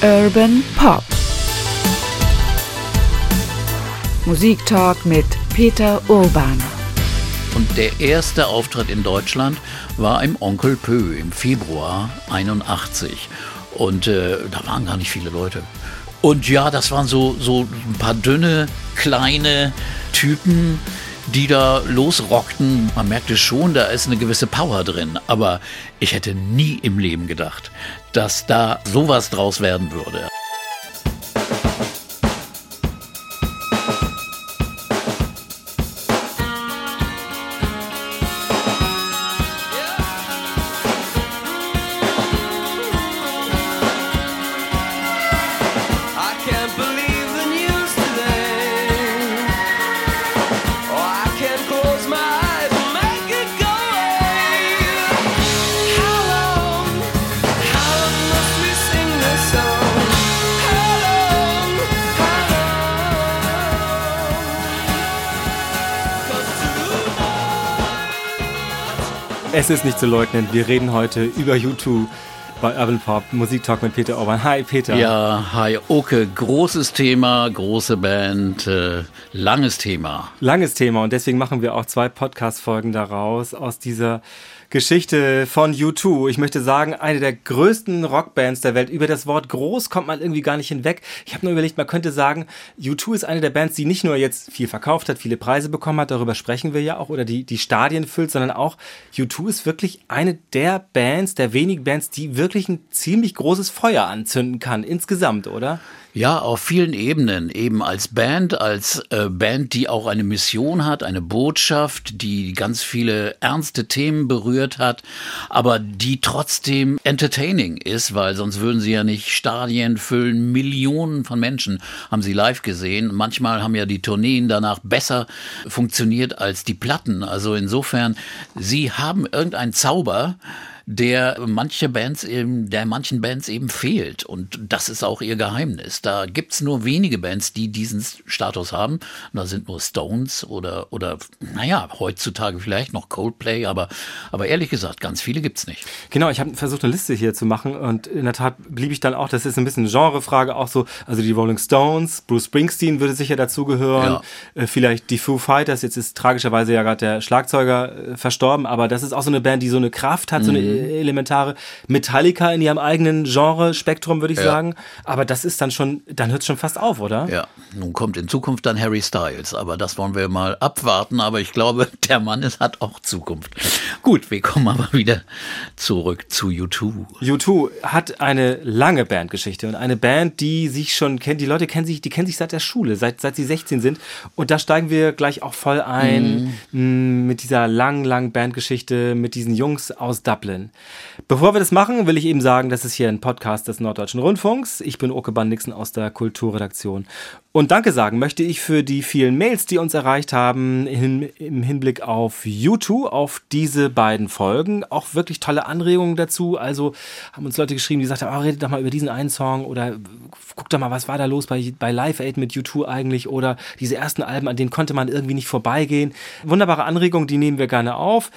Urban Pop. Musiktalk mit Peter Urban. Und der erste Auftritt in Deutschland war im Onkel Pö im Februar 81. Und äh, da waren gar nicht viele Leute. Und ja, das waren so, so ein paar dünne, kleine Typen, die da losrockten. Man merkte schon, da ist eine gewisse Power drin. Aber ich hätte nie im Leben gedacht, dass da sowas draus werden würde. Es ist nicht zu leugnen, wir reden heute über U2 bei Urban Pop, Musiktalk mit Peter Orban. Hi Peter. Ja, hi, Oke, großes Thema, große Band, äh, langes Thema. Langes Thema und deswegen machen wir auch zwei Podcast-Folgen daraus aus dieser Geschichte von U2. Ich möchte sagen, eine der größten Rockbands der Welt. Über das Wort groß kommt man irgendwie gar nicht hinweg. Ich habe nur überlegt, man könnte sagen, U2 ist eine der Bands, die nicht nur jetzt viel verkauft hat, viele Preise bekommen hat, darüber sprechen wir ja auch, oder die, die Stadien füllt, sondern auch U2 ist wirklich eine der Bands, der wenigen Bands, die wirklich ein ziemlich großes Feuer anzünden kann, insgesamt, oder? Ja, auf vielen Ebenen. Eben als Band, als äh, Band, die auch eine Mission hat, eine Botschaft, die ganz viele ernste Themen berührt hat, aber die trotzdem entertaining ist, weil sonst würden sie ja nicht Stadien füllen. Millionen von Menschen haben sie live gesehen. Manchmal haben ja die Tourneen danach besser funktioniert als die Platten. Also insofern, sie haben irgendeinen Zauber, der manche Bands eben, der manchen Bands eben fehlt. Und das ist auch ihr Geheimnis. Da gibt's nur wenige Bands, die diesen Status haben. Und da sind nur Stones oder, oder, naja, heutzutage vielleicht noch Coldplay, aber, aber ehrlich gesagt, ganz viele gibt's nicht. Genau, ich habe versucht, eine Liste hier zu machen und in der Tat blieb ich dann auch, das ist ein bisschen eine Genrefrage, auch so, also die Rolling Stones, Bruce Springsteen würde sicher dazugehören, äh, vielleicht die Foo Fighters, jetzt ist tragischerweise ja gerade der Schlagzeuger äh, verstorben, aber das ist auch so eine Band, die so eine Kraft hat, so eine äh, elementare Metallica in ihrem eigenen Genre-Spektrum, würde ich Ja. sagen, aber das ist dann schon, dann hört es schon fast auf, oder? Ja, nun kommt in Zukunft dann Harry Styles, aber das wollen wir mal abwarten. Aber ich glaube, der Mann ist, hat auch Zukunft. Gut, wir kommen aber wieder zurück zu U2. U2 hat eine lange Bandgeschichte und eine Band, die sich schon kennt. Die Leute kennen sich, die kennen sich seit der Schule, seit, seit sie 16 sind. Und da steigen wir gleich auch voll ein mh, mit dieser langen, langen Bandgeschichte mit diesen Jungs aus Dublin. Bevor wir das machen, will ich eben sagen, das ist hier ein Podcast des Norddeutschen Rundfunks. Ich bin Oke Bandixen aus der Kulturredaktion. Und Danke sagen möchte ich für die vielen Mails, die uns erreicht haben hin, im Hinblick auf U2, auf diese beiden Folgen. Auch wirklich tolle Anregungen dazu. Also haben uns Leute geschrieben, die gesagt haben, oh, redet doch mal über diesen einen Song oder guck doch mal, was war da los bei, bei Live Aid mit U2 eigentlich oder diese ersten Alben, an denen konnte man irgendwie nicht vorbeigehen. Wunderbare Anregungen, die nehmen wir gerne auf.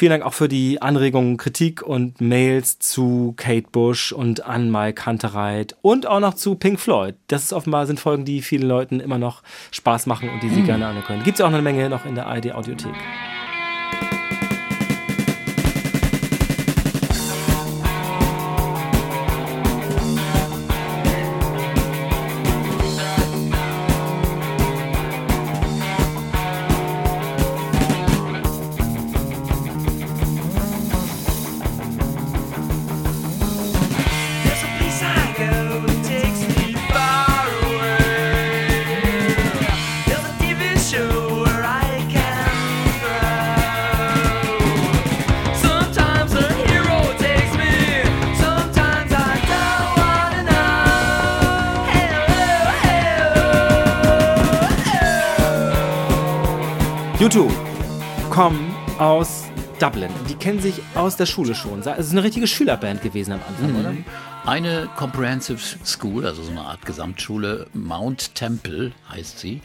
Vielen Dank auch für die Anregungen, Kritik und Mails zu Kate Bush und an Mike Hunterreit und auch noch zu Pink Floyd. Das ist offenbar sind Folgen, die vielen Leuten immer noch Spaß machen und die sie gerne anhören können. Gibt es auch eine Menge noch in der ARD Dublin. Die kennen sich aus der Schule schon. Es ist eine richtige Schülerband gewesen am Anfang, oder? Eine Comprehensive School, also so eine Art Gesamtschule, Mount Temple heißt sie,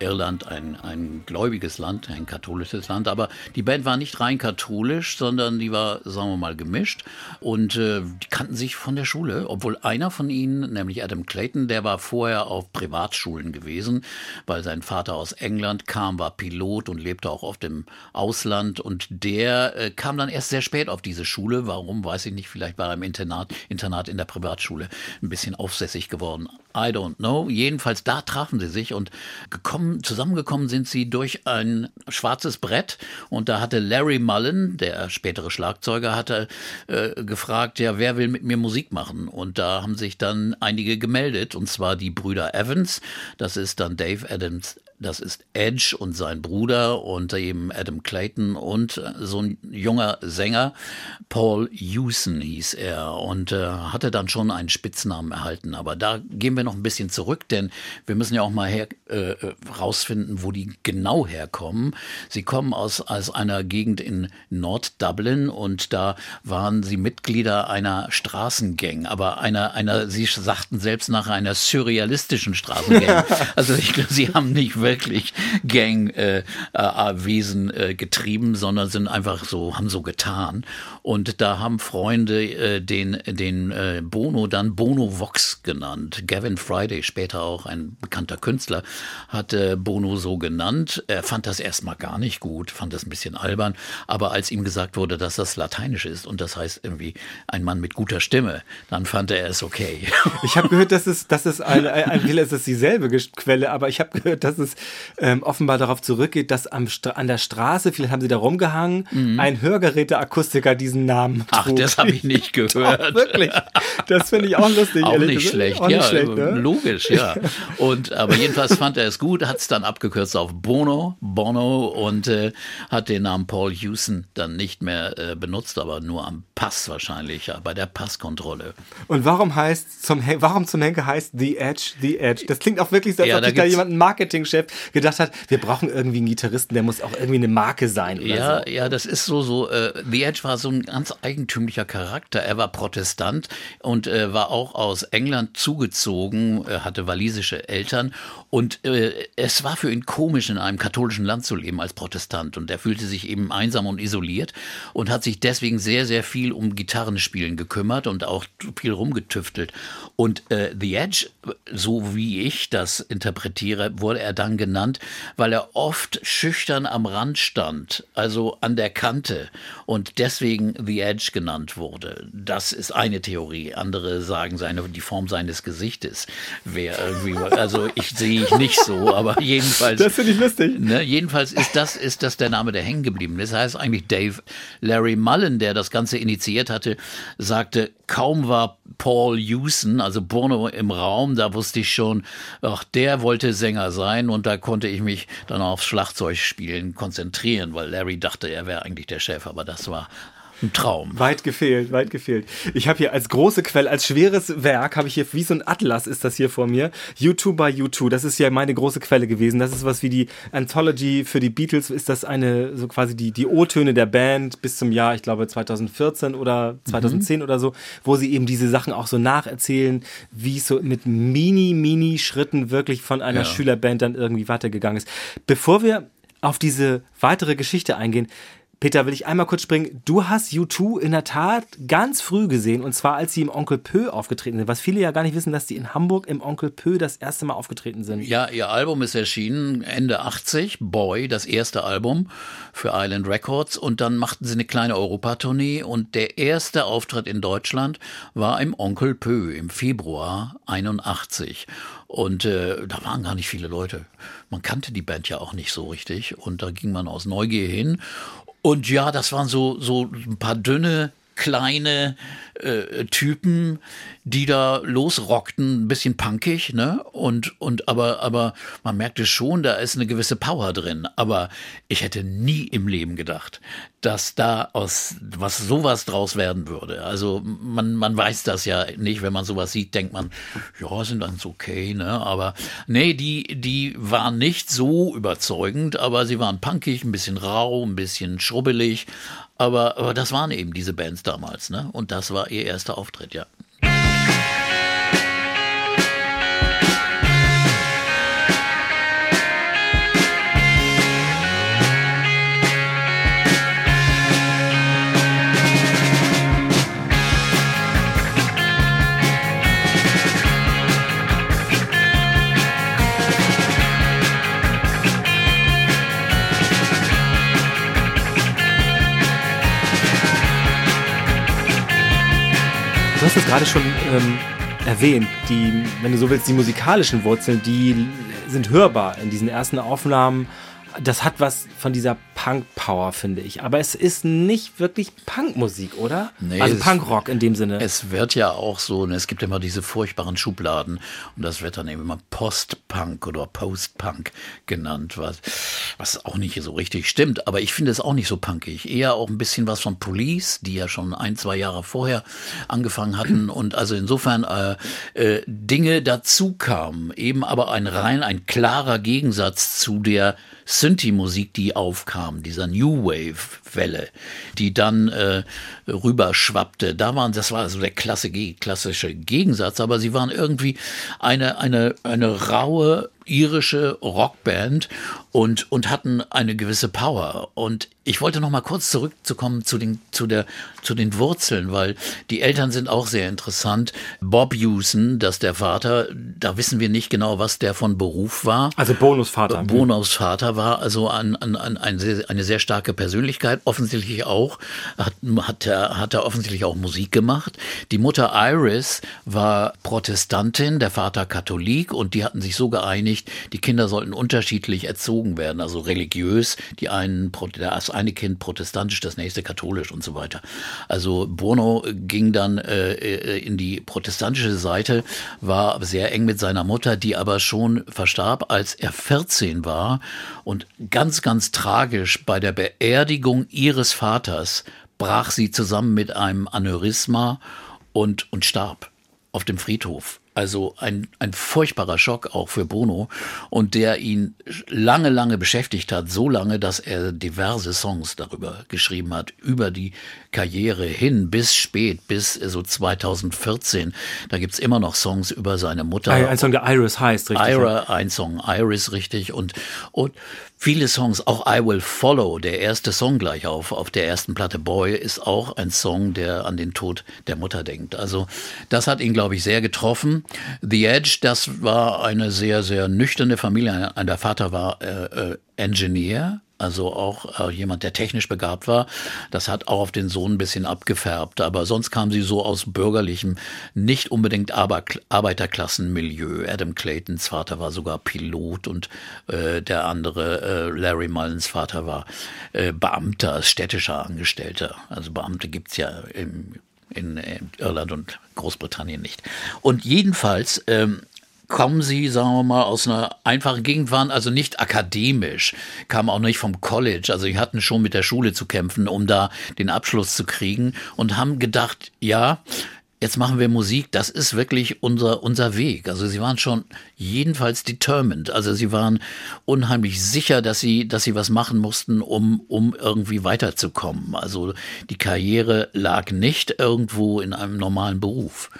Irland ein, ein gläubiges Land, ein katholisches Land, aber die Band war nicht rein katholisch, sondern die war, sagen wir mal, gemischt und äh, die kannten sich von der Schule, obwohl einer von ihnen, nämlich Adam Clayton, der war vorher auf Privatschulen gewesen, weil sein Vater aus England kam, war Pilot und lebte auch oft im Ausland und der äh, kam dann erst sehr spät auf diese Schule. Warum, weiß ich nicht, vielleicht war er im Internat, Internat in der Privatschule ein bisschen aufsässig geworden. I don't know. Jedenfalls da trafen sie sich und gekommen, zusammengekommen sind sie durch ein schwarzes Brett und da hatte Larry Mullen, der spätere Schlagzeuger, hatte äh, gefragt, ja, wer will mit mir Musik machen? Und da haben sich dann einige gemeldet und zwar die Brüder Evans, das ist dann Dave Adams das ist Edge und sein Bruder und eben Adam Clayton und so ein junger Sänger, Paul Hewson hieß er und äh, hatte dann schon einen Spitznamen erhalten. Aber da gehen wir noch ein bisschen zurück, denn wir müssen ja auch mal her, äh, rausfinden, wo die genau herkommen. Sie kommen aus, aus einer Gegend in Nord-Dublin und da waren sie Mitglieder einer Straßengang, aber einer, einer, sie sagten selbst nach einer surrealistischen Straßengang. also ich glaube, sie haben nicht wirklich Gangwesen äh, äh, getrieben, sondern sind einfach so, haben so getan. Und da haben Freunde äh, den, den äh, Bono dann Bono Vox genannt. Gavin Friday, später auch ein bekannter Künstler, hat äh, Bono so genannt. Er fand das erstmal gar nicht gut, fand das ein bisschen albern. Aber als ihm gesagt wurde, dass das lateinisch ist und das heißt irgendwie ein Mann mit guter Stimme, dann fand er es okay. Ich habe gehört, dass es, dass es ein, ein, ein es ist dieselbe Quelle, aber ich habe gehört, dass es ähm, offenbar darauf zurückgeht, dass am Stra an der Straße, vielleicht haben sie da rumgehangen, Mhm. ein Hörgeräteakustiker diesen Namen Ach, trug. das habe ich nicht gehört. Doch, wirklich. Das finde ich auch lustig. Auch nicht gesagt. schlecht, Auch nicht ja, schlecht, ne? logisch, ja. Und aber jedenfalls fand er es gut, hat es dann abgekürzt auf Bono, Bono und äh, hat den Namen Paul Hewson dann nicht mehr äh, benutzt, aber nur am Pass wahrscheinlich, ja, bei der Passkontrolle. Und warum heißt zum warum zum Henker heißt The Edge The Edge? Das klingt auch wirklich so, als Ja, ob da sich da jemand ein Marketingchef gedacht hat, wir brauchen irgendwie einen Gitarristen, der muss auch irgendwie eine Marke sein Ja, so. ja, das ist so, so, äh, The Edge war so ein ganz eigentümlicher Charakter. Er war Protestant und äh, war auch aus England zugezogen, äh, hatte walisische Eltern und äh, es war für ihn komisch, in einem katholischen Land zu leben als Protestant und er fühlte sich eben einsam und isoliert und hat sich deswegen sehr, sehr viel um Gitarrenspielen gekümmert und auch viel rumgetüftelt. Und äh, The Edge, so wie ich das interpretiere, wurde er dann genannt, weil er oft schüchtern am Rand stand, also an der Kante und deswegen The Edge genannt wurde. Das ist eine Theorie. Andere sagen, seine, die Form seines Gesichtes wäre irgendwie, also ich sehe ich nicht so, aber jedenfalls. Das finde ich lustig. Ne, jedenfalls ist das, ist das der Name, der hängen geblieben ist. Das heißt eigentlich Dave Larry Mullen, der das Ganze initiiert hatte, sagte, kaum war Paul Hewson, also Bono im Raum, da wusste ich schon, ach, der wollte Sänger sein und da konnte ich mich dann aufs Schlagzeugspielen konzentrieren, weil Larry dachte, er wäre eigentlich der Chef, aber das war ein Traum. Weit gefehlt, weit gefehlt. Ich habe hier als große Quelle, als schweres Werk, habe ich hier, wie so ein Atlas ist das hier vor mir, U2 by U2, das ist ja meine große Quelle gewesen. Das ist was wie die Anthology für die Beatles, ist das eine, so quasi die, die O-Töne der Band bis zum Jahr, ich glaube 2014 oder 2010 oder so, wo sie eben diese Sachen auch so nacherzählen, wie es so mit mini, mini Schritten wirklich von einer Ja. Schülerband dann irgendwie weitergegangen ist. Bevor wir auf diese weitere Geschichte eingehen, Peter, will ich einmal kurz springen. Du hast U2 in der Tat ganz früh gesehen und zwar als sie im Onkel Pö aufgetreten sind. Was viele ja gar nicht wissen, dass die in Hamburg im Onkel Pö das erste Mal aufgetreten sind. Ja, ihr Album ist erschienen Ende 80, Boy, das erste Album für Island Records und dann machten sie eine kleine Europatournee und der erste Auftritt in Deutschland war im Onkel Pö im Februar 81 und äh, da waren gar nicht viele Leute. Man kannte die Band ja auch nicht so richtig und da ging man aus Neugier hin und ja, das waren so so ein paar dünne kleine äh, Typen, die da losrockten, ein bisschen punkig, ne? Und, und aber, aber man merkte schon, da ist eine gewisse Power drin. Aber ich hätte nie im Leben gedacht, dass da aus was sowas draus werden würde. Also man, man weiß das ja nicht, wenn man sowas sieht, denkt man, ja, sind ganz okay, ne? Aber nee, die, die waren nicht so überzeugend, aber sie waren punkig, ein bisschen rau, ein bisschen schrubbelig. Aber, aber das waren eben diese Bands damals, ne? Und das war ihr erster Auftritt, ja. Du hast es gerade schon ähm, erwähnt, die, wenn du so willst, die musikalischen Wurzeln, die sind hörbar in diesen ersten Aufnahmen. Das hat was von dieser Punk-Power, finde ich. Aber es ist nicht wirklich Punkmusik, oder? Nee, also Punkrock in dem Sinne. Es wird ja auch so, ne, es gibt immer diese furchtbaren Schubladen und das wird dann eben immer Post-Punk oder Post-Punk genannt, was, was auch nicht so richtig stimmt. Aber ich finde es auch nicht so punkig. Eher auch ein bisschen was von Police, die ja schon ein, zwei Jahre vorher angefangen hatten und also insofern äh, äh, Dinge dazu kamen. Eben aber ein rein, ein klarer Gegensatz zu der Synthi-Musik, die aufkam, dieser New Wave-Welle, die dann äh, rüberschwappte. Da waren, das war so der klassische Gegensatz, aber sie waren irgendwie eine, eine, eine raue irische Rockband und, und hatten eine gewisse Power. Und ich wollte noch mal kurz zurückzukommen zu den, zu, der, zu den Wurzeln, weil die Eltern sind auch sehr interessant. Bob Hewson, das ist der Vater, da wissen wir nicht genau, was der von Beruf war. also Bonusvater. Bonos Vater war also ein, ein, ein, ein sehr, eine sehr starke Persönlichkeit, offensichtlich auch, hat, hat, er, hat er offensichtlich auch Musik gemacht. Die Mutter Iris war Protestantin, der Vater Katholik und die hatten sich so geeinigt, die Kinder sollten unterschiedlich erzogen werden, also religiös, die einen, das eine Kind protestantisch, das nächste katholisch und so weiter. Also Bono ging dann äh, äh, in die protestantische Seite, war sehr eng mit seiner Mutter, die aber schon verstarb, als er 14 war und ganz, ganz tragisch bei der Beerdigung ihres Vaters brach sie zusammen mit einem Aneurysma und, und starb auf dem Friedhof. Also ein, ein furchtbarer Schock auch für Bono und der ihn lange, lange beschäftigt hat, so lange, dass er diverse Songs darüber geschrieben hat, über die Karriere hin bis spät, bis so 2014. Da gibt's immer noch Songs über seine Mutter. ein, ein Song, der Iris heißt, richtig. Ira, ein Song, Iris, richtig. Und, und viele Songs, auch I Will Follow, der erste Song gleich auf, auf der ersten Platte Boy, ist auch ein Song, der an den Tod der Mutter denkt. Also das hat ihn, glaube ich, sehr getroffen. The Edge, das war eine sehr, sehr nüchterne Familie. Der Vater war äh, äh, Engineer, also auch äh, jemand, der technisch begabt war. Das hat auch auf den Sohn ein bisschen abgefärbt. Aber sonst kam sie so aus bürgerlichem, nicht unbedingt Aber Arbeiterklassenmilieu. Adam Claytons Vater war sogar Pilot und äh, der andere, äh, Larry Mullins Vater, war äh, Beamter, städtischer Angestellter. Also Beamte gibt's ja im, in, Irland und Großbritannien nicht. Und jedenfalls ähm, kommen sie, sagen wir mal, aus einer einfachen Gegend, waren also nicht akademisch, kamen auch nicht vom College, also sie hatten schon mit der Schule zu kämpfen, um da den Abschluss zu kriegen und haben gedacht, ja, jetzt machen wir Musik, das ist wirklich unser, unser Weg. Also sie waren schon jedenfalls determined. Also sie waren unheimlich sicher, dass sie, dass sie was machen mussten, um, um irgendwie weiterzukommen. Also die Karriere lag nicht irgendwo in einem normalen Beruf.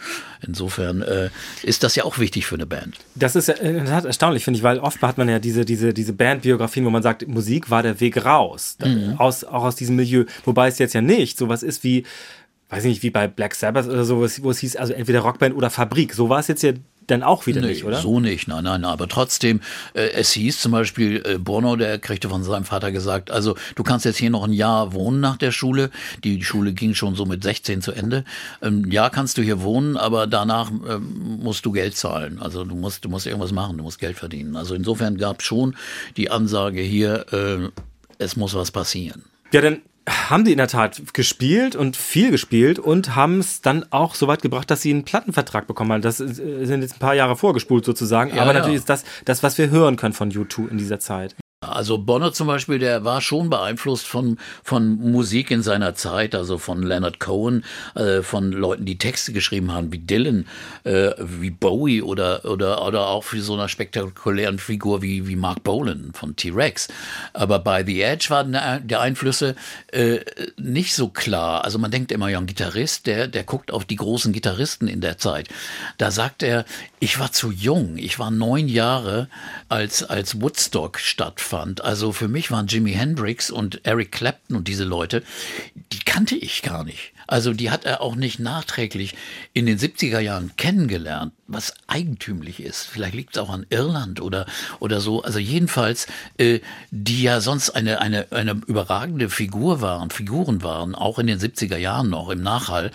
Insofern äh, ist das ja auch wichtig für eine Band. Das ist ja in der Tat erstaunlich, finde ich, weil oft hat man ja diese, diese, diese Bandbiografien, wo man sagt, Musik war der Weg raus, Mhm. aus, auch aus diesem Milieu. Wobei es jetzt ja nicht sowas ist wie, weiß ich nicht, wie bei Black Sabbath oder so, wo es, es hieß, also entweder Rockband oder Fabrik. So war es jetzt ja dann auch wieder nicht, oder? So nicht, nein, nein, aber trotzdem, äh, es hieß zum Beispiel, äh, Bono, der kriegte von seinem Vater gesagt, also du kannst jetzt hier noch ein Jahr wohnen nach der Schule, die Schule ging schon so mit 16 zu Ende, ein Jahr kannst du hier wohnen, aber danach ähm, musst du Geld zahlen, also du musst, du musst irgendwas machen, du musst Geld verdienen. Also insofern gab schon die Ansage hier, äh, es muss was passieren. Ja, dann haben die in der Tat gespielt und viel gespielt und haben es dann auch so weit gebracht, dass sie einen Plattenvertrag bekommen haben. Das äh, sind jetzt ein paar Jahre vorgespult sozusagen. Ja, Aber ja. natürlich ist das, das, was wir hören können von U2 in dieser Zeit. Also Bonner zum Beispiel, der war schon beeinflusst von, von Musik in seiner Zeit, also von Leonard Cohen, äh, von Leuten, die Texte geschrieben haben, wie Dylan, äh, wie Bowie oder, oder, oder auch für so einer spektakulären Figur wie, wie Mark Bolan von T-Rex. Aber bei The Edge waren der Einflüsse äh, nicht so klar. Also man denkt immer, ja, ein Gitarrist, der, der guckt auf die großen Gitarristen in der Zeit. Da sagt er, ich war zu jung, ich war neun Jahre, als, als Woodstock stattfand. Also für mich waren Jimi Hendrix und Eric Clapton und diese Leute, die kannte ich gar nicht. Also die hat er auch nicht nachträglich in den 70er Jahren kennengelernt, was eigentümlich ist. Vielleicht liegt es auch an Irland oder, oder so. Also jedenfalls, äh, die ja sonst eine, eine, eine überragende Figur waren, Figuren waren, auch in den 70er Jahren noch im Nachhall.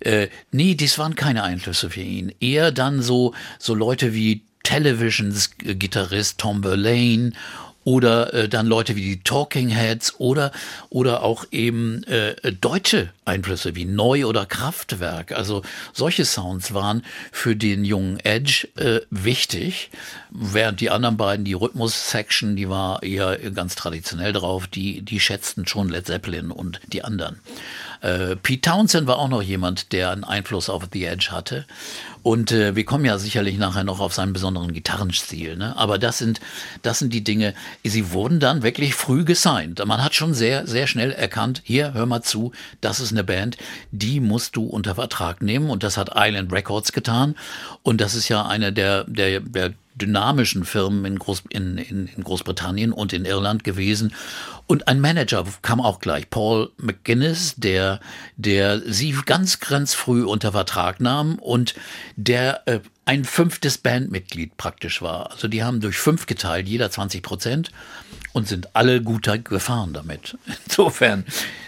Äh, nee, dies waren keine Einflüsse für ihn. Eher dann so, so Leute wie Televisions Gitarrist Tom Verlaine oder äh, dann Leute wie die Talking Heads oder oder auch eben äh, deutsche Einflüsse wie Neu oder Kraftwerk. Also solche Sounds waren für den jungen Edge äh, wichtig, während die anderen beiden, die Rhythmus-Section, die war eher ganz traditionell drauf, die die schätzten schon Led Zeppelin und die anderen. Äh, Pete Townsend war auch noch jemand, der einen Einfluss auf The Edge hatte. Und äh, wir kommen ja sicherlich nachher noch auf seinen besonderen Gitarrenstil. Ne? Aber das sind, das sind die Dinge, sie wurden dann wirklich früh gesigned. Man hat schon sehr, sehr schnell erkannt, hier, hör mal zu, das ist eine Band, die musst du unter Vertrag nehmen. Und das hat Island Records getan. Und das ist ja eine der, der, der dynamischen Firmen in, Groß, in, in, in Großbritannien und in Irland gewesen. Und ein Manager kam auch gleich, Paul McGuinness, der, der sie ganz, ganz früh unter Vertrag nahm und der äh, ein fünftes Bandmitglied praktisch war. Also die haben durch fünf geteilt, jeder 20 Prozent und sind alle gut gefahren damit. Insofern,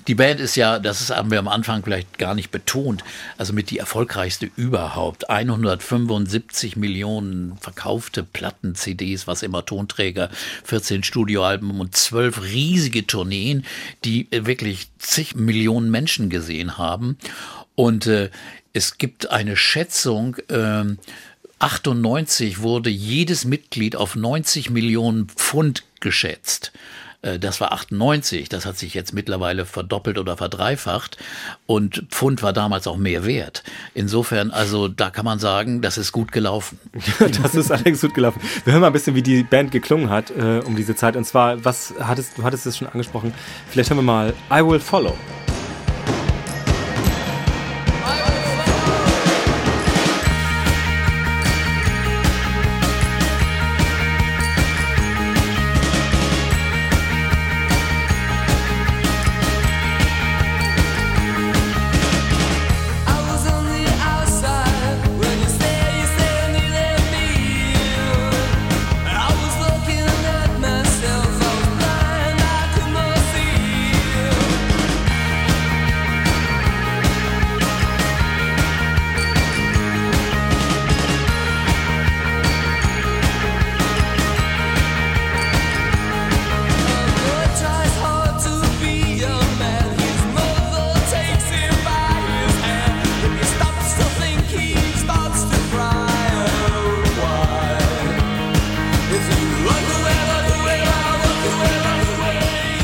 die Band ist ja, das haben wir am Anfang vielleicht gar nicht betont, also mit die erfolgreichste überhaupt. 175 Millionen verkaufte Platten, CDs, was immer Tonträger, 14 Studioalben und 12 riesige Tourneen, die wirklich zig Millionen Menschen gesehen haben. Und äh, es gibt eine Schätzung, äh, 98 wurde jedes Mitglied auf 90 Millionen Pfund geschätzt. Äh, das war 98, das hat sich jetzt mittlerweile verdoppelt oder verdreifacht und Pfund war damals auch mehr wert. Insofern, also da kann man sagen, das ist gut gelaufen. das ist allerdings gut gelaufen. Wir hören mal ein bisschen, wie die Band geklungen hat äh, um diese Zeit. Und zwar, was hattest du hattest es schon angesprochen? Vielleicht hören wir mal I Will Follow.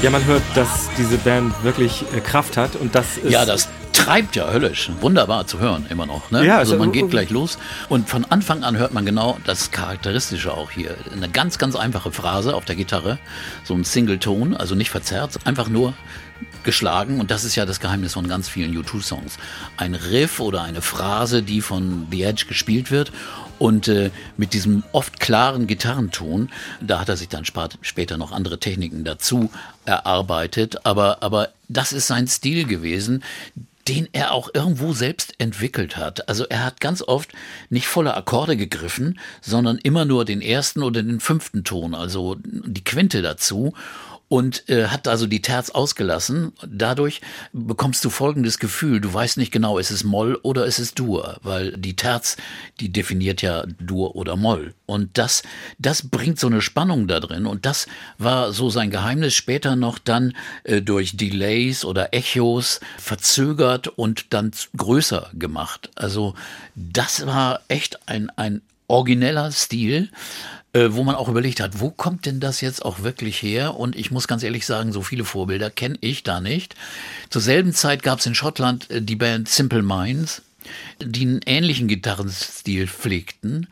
Ja, man hört, dass diese Band wirklich äh, Kraft hat und das ist Ja, das treibt ja höllisch. Wunderbar zu hören, immer noch. Ne? Ja, also also- man geht gleich los und von Anfang an hört man genau das Charakteristische auch hier. Eine ganz, ganz einfache Phrase auf der Gitarre, so ein Singleton, also nicht verzerrt, einfach nur geschlagen und das ist ja das Geheimnis von ganz vielen U2-Songs. Ein Riff oder eine Phrase, die von The Edge gespielt wird und äh, mit diesem oft klaren Gitarrenton, da hat er sich dann später noch andere Techniken dazu erarbeitet, aber, aber das ist sein Stil gewesen, den er auch irgendwo selbst entwickelt hat. Also er hat ganz oft nicht volle Akkorde gegriffen, sondern immer nur den ersten oder den fünften Ton, also die Quinte dazu und äh, hat also die Terz ausgelassen. Dadurch bekommst du folgendes Gefühl, du weißt nicht genau, ist es Moll oder ist es Dur, weil die Terz, die definiert ja Dur oder Moll. Und das, das bringt so eine Spannung da drin und das war so sein Geheimnis später noch dann äh, durch Delays oder Echos verzögert und dann größer gemacht. Also das war echt ein, ein origineller Stil, äh, wo man auch überlegt hat, wo kommt denn das jetzt auch wirklich her? Und ich muss ganz ehrlich sagen, so viele Vorbilder kenne ich da nicht. Zur selben Zeit gab es in Schottland äh, die Band Simple Minds, die einen ähnlichen Gitarrenstil pflegten.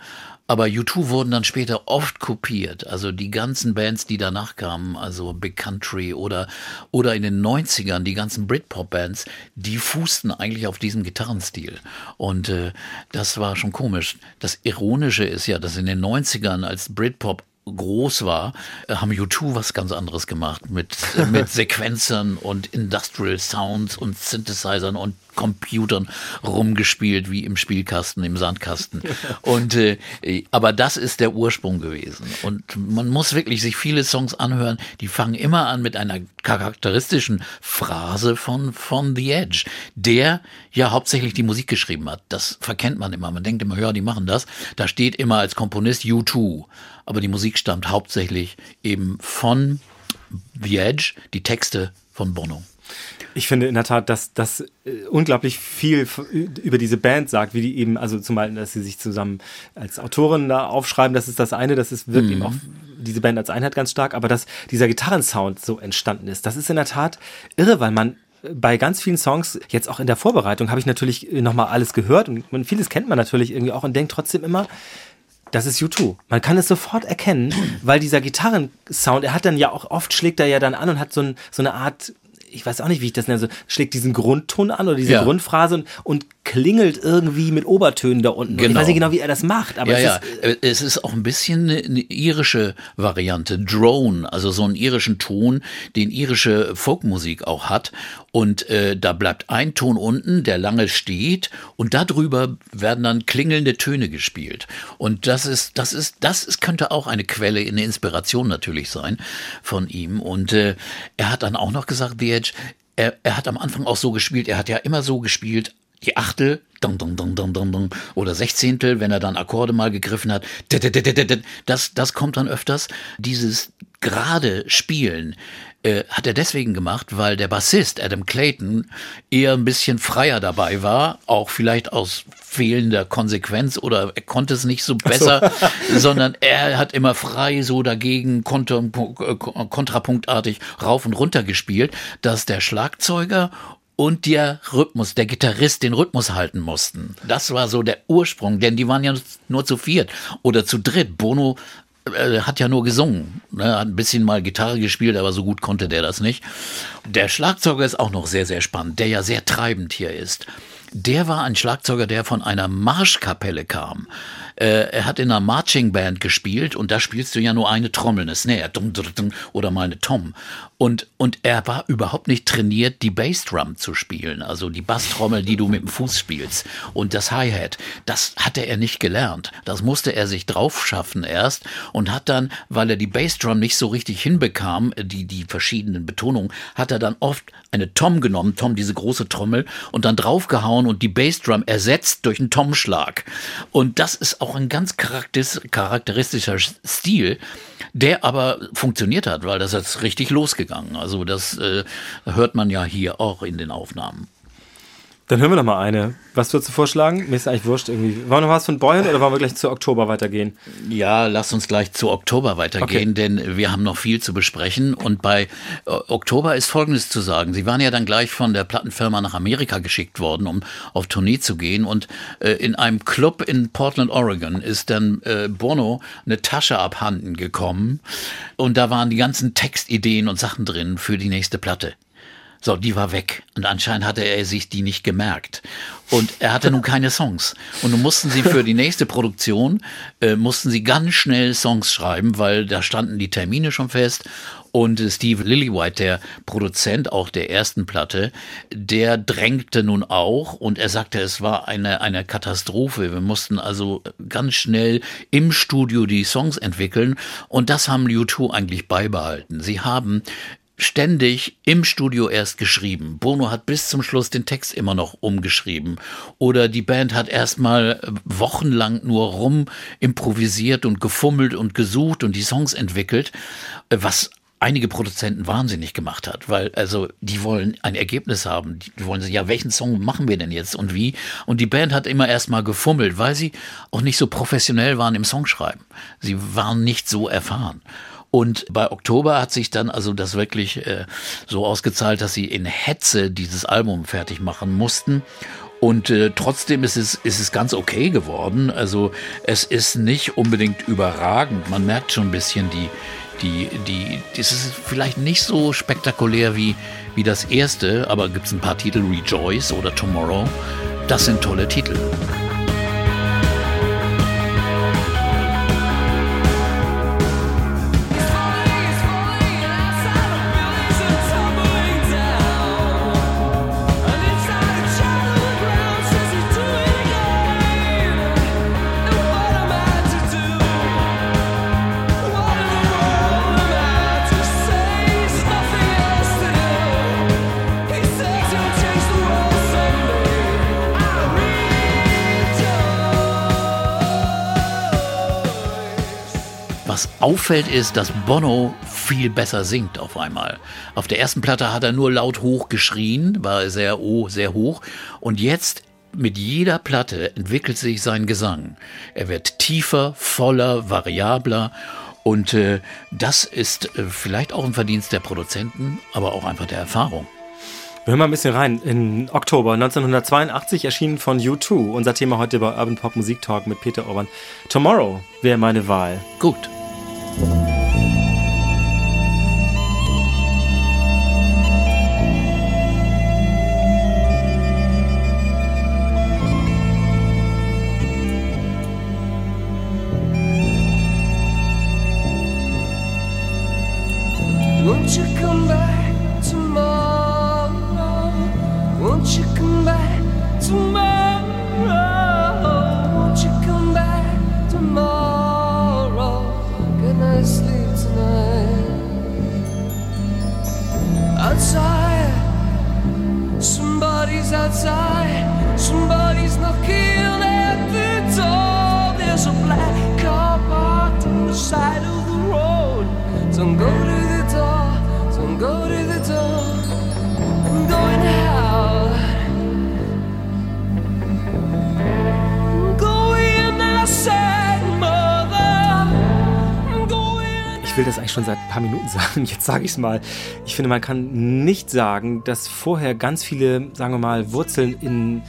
Aber U2 wurden dann später oft kopiert. Also die ganzen Bands, die danach kamen, also Big Country oder, oder in den 90ern, die ganzen Britpop-Bands, die fußten eigentlich auf diesem Gitarrenstil. Und äh, das war schon komisch. Das Ironische ist ja, dass in den 90ern, als Britpop groß war, äh, haben U2 was ganz anderes gemacht mit, äh, mit Sequenzern und Industrial Sounds und Synthesizern und Computern rumgespielt, wie im Spielkasten, im Sandkasten. Und äh, aber das ist der Ursprung gewesen. Und man muss wirklich sich viele Songs anhören, die fangen immer an mit einer charakteristischen Phrase von, von The Edge, der ja hauptsächlich die Musik geschrieben hat. Das verkennt man immer. Man denkt immer, ja, die machen das. Da steht immer als Komponist U2. Aber die Musik stammt hauptsächlich eben von The Edge, die Texte von Bono. Ich finde in der Tat, dass das äh, unglaublich viel über diese Band sagt, wie die eben, also zum Beispiel, dass sie sich zusammen als Autoren da aufschreiben, das ist das eine, das ist wirkt eben auch diese Band als Einheit ganz stark, aber dass dieser Gitarrensound so entstanden ist, das ist in der Tat irre, weil man bei ganz vielen Songs, jetzt auch in der Vorbereitung, habe ich natürlich nochmal alles gehört und vieles kennt man natürlich irgendwie auch und denkt trotzdem immer, das ist U2. Man kann es sofort erkennen, weil dieser Gitarrensound, er hat dann ja auch oft schlägt er ja dann an und hat so, ein, so eine Art, ich weiß auch nicht, wie ich das nenne, so, schlägt diesen Grundton an oder diese Ja. Grundphrase und, und klingelt irgendwie mit Obertönen da unten. Und Ich Genau. weiß nicht genau, wie er das macht, aber ja, es ja. ist Äh, Es ist auch ein bisschen eine, eine irische Variante, Drone, also so einen irischen Ton, den irische Folkmusik auch hat. Und äh, da bleibt ein Ton unten, der lange steht, und darüber werden dann klingelnde Töne gespielt. Und das ist, das ist, das ist, könnte auch eine Quelle, eine Inspiration natürlich sein von ihm. Und äh, er hat dann auch noch gesagt, The Edge, er, er hat am Anfang auch so gespielt, er hat ja immer so gespielt, die Achtel, dong, dong, dong, dong, dong, dong, oder Sechzehntel, wenn er dann Akkorde mal gegriffen hat, das, das kommt dann öfters. Dieses gerade Spielen äh, hat er deswegen gemacht, weil der Bassist Adam Clayton eher ein bisschen freier dabei war, auch vielleicht aus fehlender Konsequenz oder er konnte es nicht so besser, sondern er hat immer frei so dagegen äh, kontrapunktartig rauf und runter gespielt, dass der Schlagzeuger und der Rhythmus, der Gitarrist den Rhythmus halten mussten. Das war so der Ursprung, denn die waren ja nur zu viert oder zu dritt. Bono äh, hat ja nur gesungen, ne, hat ein bisschen mal Gitarre gespielt, aber so gut konnte der das nicht. Der Schlagzeuger ist auch noch sehr, sehr spannend, der ja sehr treibend hier ist. Der war ein Schlagzeuger, der von einer Marschkapelle kam. Äh, er hat in einer Marching Band gespielt und da spielst du ja nur eine Trommel, eine Snare oder mal eine Tom. Und, und er war überhaupt nicht trainiert, die Bassdrum zu spielen, also die Basstrommel, die du mit dem Fuß spielst. Und das Hi-Hat, das hatte er nicht gelernt. Das musste er sich drauf schaffen erst und hat dann, weil er die Bassdrum nicht so richtig hinbekam, die, die verschiedenen Betonungen, hat er dann oft eine Tom genommen, Tom, diese große Trommel, und dann draufgehauen und die Bassdrum ersetzt durch einen Tom-Schlag. Und das ist auch ein ganz charakteris- charakteristischer Stil, der aber funktioniert hat, weil das ist richtig losgegangen. Also das äh, hört man ja hier auch in den Aufnahmen. Dann hören wir noch mal eine. Was würdest du vorschlagen? Mir ist eigentlich wurscht irgendwie. Wollen wir noch was von Boyan oder wollen wir gleich zu Oktober weitergehen? Ja, lass uns gleich zu Oktober weitergehen, Okay. denn wir haben noch viel zu besprechen. Und bei äh, Oktober ist Folgendes zu sagen. Sie waren ja dann gleich von der Plattenfirma nach Amerika geschickt worden, um auf Tournee zu gehen. Und äh, in einem Club in Portland, Oregon, ist dann äh, Bono eine Tasche abhanden gekommen. Und da waren die ganzen Textideen und Sachen drin für die nächste Platte. So, die war weg. Und anscheinend hatte er sich die nicht gemerkt. Und er hatte nun keine Songs. Und nun mussten sie für die nächste Produktion, äh, mussten sie ganz schnell Songs schreiben, weil da standen die Termine schon fest. Und Steve Lillywhite, der Produzent auch der ersten Platte, der drängte nun auch und er sagte, es war eine, eine Katastrophe. Wir mussten also ganz schnell im Studio die Songs entwickeln und das haben U2 eigentlich beibehalten. Sie haben ständig im Studio erst geschrieben. Bono hat bis zum Schluss den Text immer noch umgeschrieben. Oder die Band hat erstmal wochenlang nur rum improvisiert und gefummelt und gesucht und die Songs entwickelt, was einige Produzenten wahnsinnig gemacht hat, weil also die wollen ein Ergebnis haben. Die wollen ja, welchen Song machen wir denn jetzt und wie? Und die Band hat immer erstmal gefummelt, weil sie auch nicht so professionell waren im Songschreiben. Sie waren nicht so erfahren. Und bei Oktober hat sich dann also das wirklich äh, so ausgezahlt, dass sie in Hetze dieses Album fertig machen mussten. Und äh, trotzdem ist es, ist es ganz okay geworden. Also es ist nicht unbedingt überragend. Man merkt schon ein bisschen die, die, die, das ist vielleicht nicht so spektakulär wie, wie das erste, aber gibt es ein paar Titel, Rejoice oder Tomorrow. Das sind tolle Titel. Auffällt ist, dass Bono viel besser singt auf einmal. Auf der ersten Platte hat er nur laut hoch geschrien, war sehr, oh, sehr hoch. Und jetzt mit jeder Platte entwickelt sich sein Gesang. Er wird tiefer, voller, variabler. Und äh, das ist äh, vielleicht auch ein Verdienst der Produzenten, aber auch einfach der Erfahrung. Wir hören mal ein bisschen rein. In Oktober 1982 erschienen von U2 unser Thema heute bei Urban Pop Musik Talk mit Peter Orban. Tomorrow wäre meine Wahl. Gut. Bye. Will das eigentlich schon seit ein paar Minuten sagen. Jetzt sage ich es mal. Ich finde, man kann nicht sagen, dass vorher ganz viele, sagen wir mal, Wurzeln in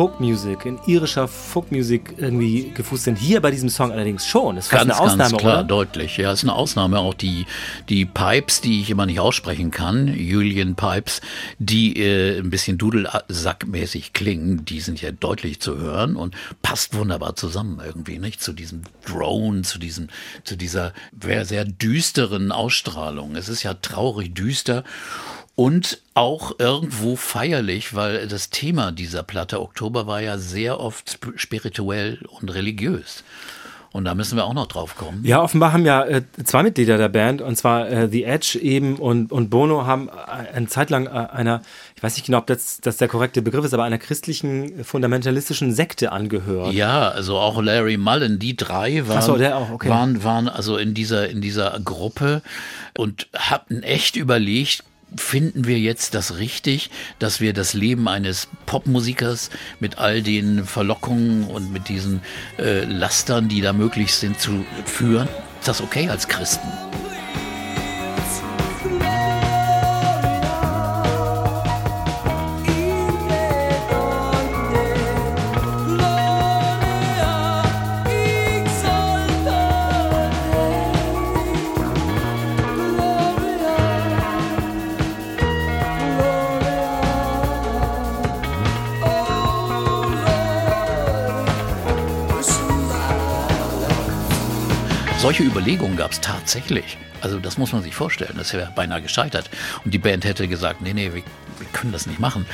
Folkmusik, in irischer Folkmusik irgendwie gefußt sind. Hier bei diesem Song allerdings schon. Das ist Ganz, eine Ausnahme, ganz klar, oder? deutlich. Ja, ist eine Ausnahme. Auch die, die Pipes, die ich immer nicht aussprechen kann, Julian Pipes, die äh, ein bisschen dudelsackmäßig klingen, die sind ja deutlich zu hören und passt wunderbar zusammen irgendwie, nicht? Zu diesem Drone, zu diesem, zu dieser sehr, sehr düsteren Ausstrahlung. Es ist ja traurig düster und auch irgendwo feierlich, weil das Thema dieser Platte Oktober war ja sehr oft sp- spirituell und religiös. Und da müssen wir auch noch drauf kommen. Ja, offenbar haben ja äh, zwei Mitglieder der Band, und zwar äh, The Edge eben und, und Bono, haben äh, eine Zeit lang äh, einer, ich weiß nicht genau, ob das, das der korrekte Begriff ist, aber einer christlichen fundamentalistischen Sekte angehört. Ja, also auch Larry Mullen, die drei waren, so, auch, okay. waren, waren also in dieser, in dieser Gruppe und hatten echt überlegt, finden wir jetzt das richtig, dass wir das Leben eines Popmusikers mit all den Verlockungen und mit diesen äh, Lastern, die da möglich sind, zu führen? Ist das okay als Christen? Solche Überlegungen gab es tatsächlich. Also das muss man sich vorstellen. Das wäre beinahe gescheitert. Und die Band hätte gesagt, nee, nee, wir, wir können das nicht machen.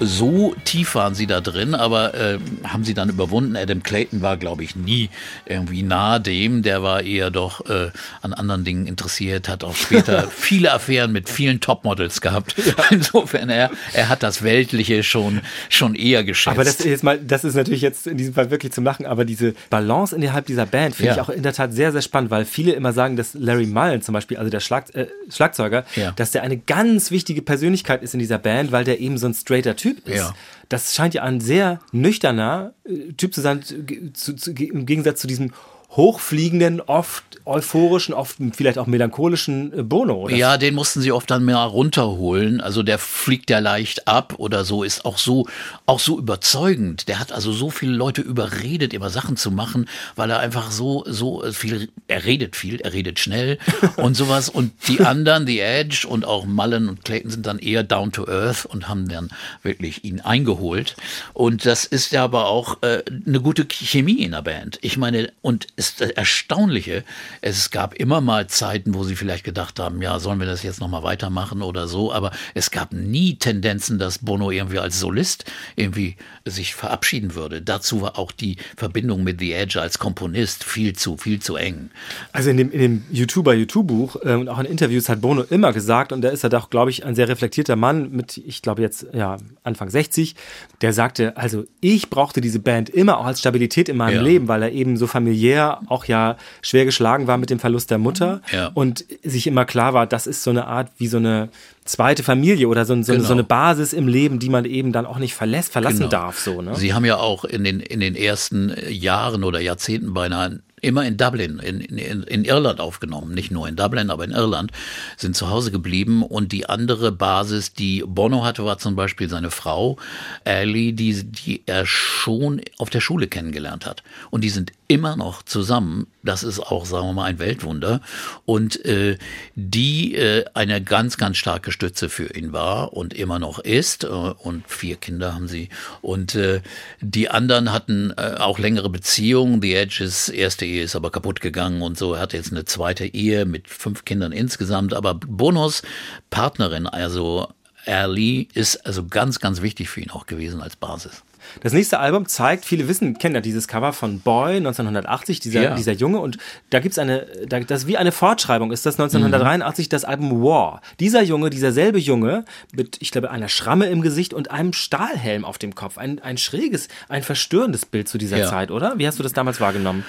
So tief waren sie da drin, aber äh, haben sie dann überwunden. Adam Clayton war, glaube ich, nie irgendwie nahe dem. Der war eher doch äh, an anderen Dingen interessiert, hat auch später viele Affären mit vielen Topmodels gehabt. Insofern, er, er hat das Weltliche schon, schon eher geschätzt. Aber das ist jetzt mal, das ist natürlich jetzt in diesem Fall wirklich zu machen, aber diese Balance innerhalb dieser Band finde Ja. ich auch in der Tat sehr, sehr spannend, weil viele immer sagen, dass Larry Mullen zum Beispiel, also der Schlag, äh, Schlagzeuger, Ja. dass der eine ganz wichtige Persönlichkeit ist in dieser Band, weil der eben so ein straighter Typ ist. Ja. Das scheint ja ein sehr nüchterner äh, Typ zu sein, zu, zu, im Gegensatz zu diesem hochfliegenden, oft euphorischen, oft vielleicht auch melancholischen äh, Bono. Oder? Ja, den mussten sie oft dann mehr runterholen. Also der fliegt ja leicht ab oder so, ist auch so, auch so überzeugend. Der hat also so viele Leute überredet, immer Sachen zu machen, weil er einfach so, so viel, er redet viel, er redet schnell und sowas. Und die anderen, The Edge und auch Mullen und Clayton sind dann eher down to earth und haben dann wirklich ihn eingeholt. Und das ist ja aber auch äh, eine gute Chemie in der Band. Ich meine, und ist das Erstaunliche, es gab immer mal Zeiten, wo sie vielleicht gedacht haben, ja, sollen wir das jetzt nochmal weitermachen oder so, aber es gab nie Tendenzen, dass Bono irgendwie als Solist irgendwie sich verabschieden würde. Dazu war auch die Verbindung mit The Edge als Komponist viel zu, viel zu eng. Also in dem, in dem YouTuber YouTube-Buch äh, und auch in Interviews hat Bono immer gesagt, und da ist er doch, glaube ich, ein sehr reflektierter Mann mit, ich glaube jetzt, ja, Anfang 60, der sagte, also ich brauchte diese Band immer auch als Stabilität in meinem Ja. Leben, weil er eben so familiär Auch ja schwer geschlagen war mit dem Verlust der Mutter Ja. und sich immer klar war, das ist so eine Art wie so eine zweite Familie oder so, so, Genau. so eine Basis im Leben, die man eben dann auch nicht verlässt, verlassen Genau. darf. So, ne? Sie haben ja auch in den, in den ersten Jahren oder Jahrzehnten beinahe immer in Dublin, in, in, in Irland aufgenommen. Nicht nur in Dublin, aber in Irland, sind zu Hause geblieben. Und die andere Basis, die Bono hatte, war zum Beispiel seine Frau, Ellie, die, die er schon auf der Schule kennengelernt hat. Und die sind immer noch zusammen. Das ist auch, sagen wir mal, ein Weltwunder. Und äh, die äh, eine ganz, ganz starke Stütze für ihn war und immer noch ist. Äh, und vier Kinder haben sie. Und äh, die anderen hatten äh, auch längere Beziehungen. The Edges erste Ehe ist aber kaputt gegangen und so. Er hatte jetzt eine zweite Ehe mit fünf Kindern insgesamt. Aber Bonos Partnerin, also Ali, ist also ganz, ganz wichtig für ihn auch gewesen als Basis. Das nächste Album zeigt, viele wissen, kennen ja dieses Cover von Boy 1980, dieser, Ja. dieser Junge, und da gibt's eine, da, das wie eine Fortschreibung, ist das 1983 das Album War. Dieser Junge, dieser selbe Junge, mit, ich glaube, einer Schramme im Gesicht und einem Stahlhelm auf dem Kopf. Ein, ein schräges, ein verstörendes Bild zu dieser Ja. Zeit, oder? Wie hast du das damals wahrgenommen?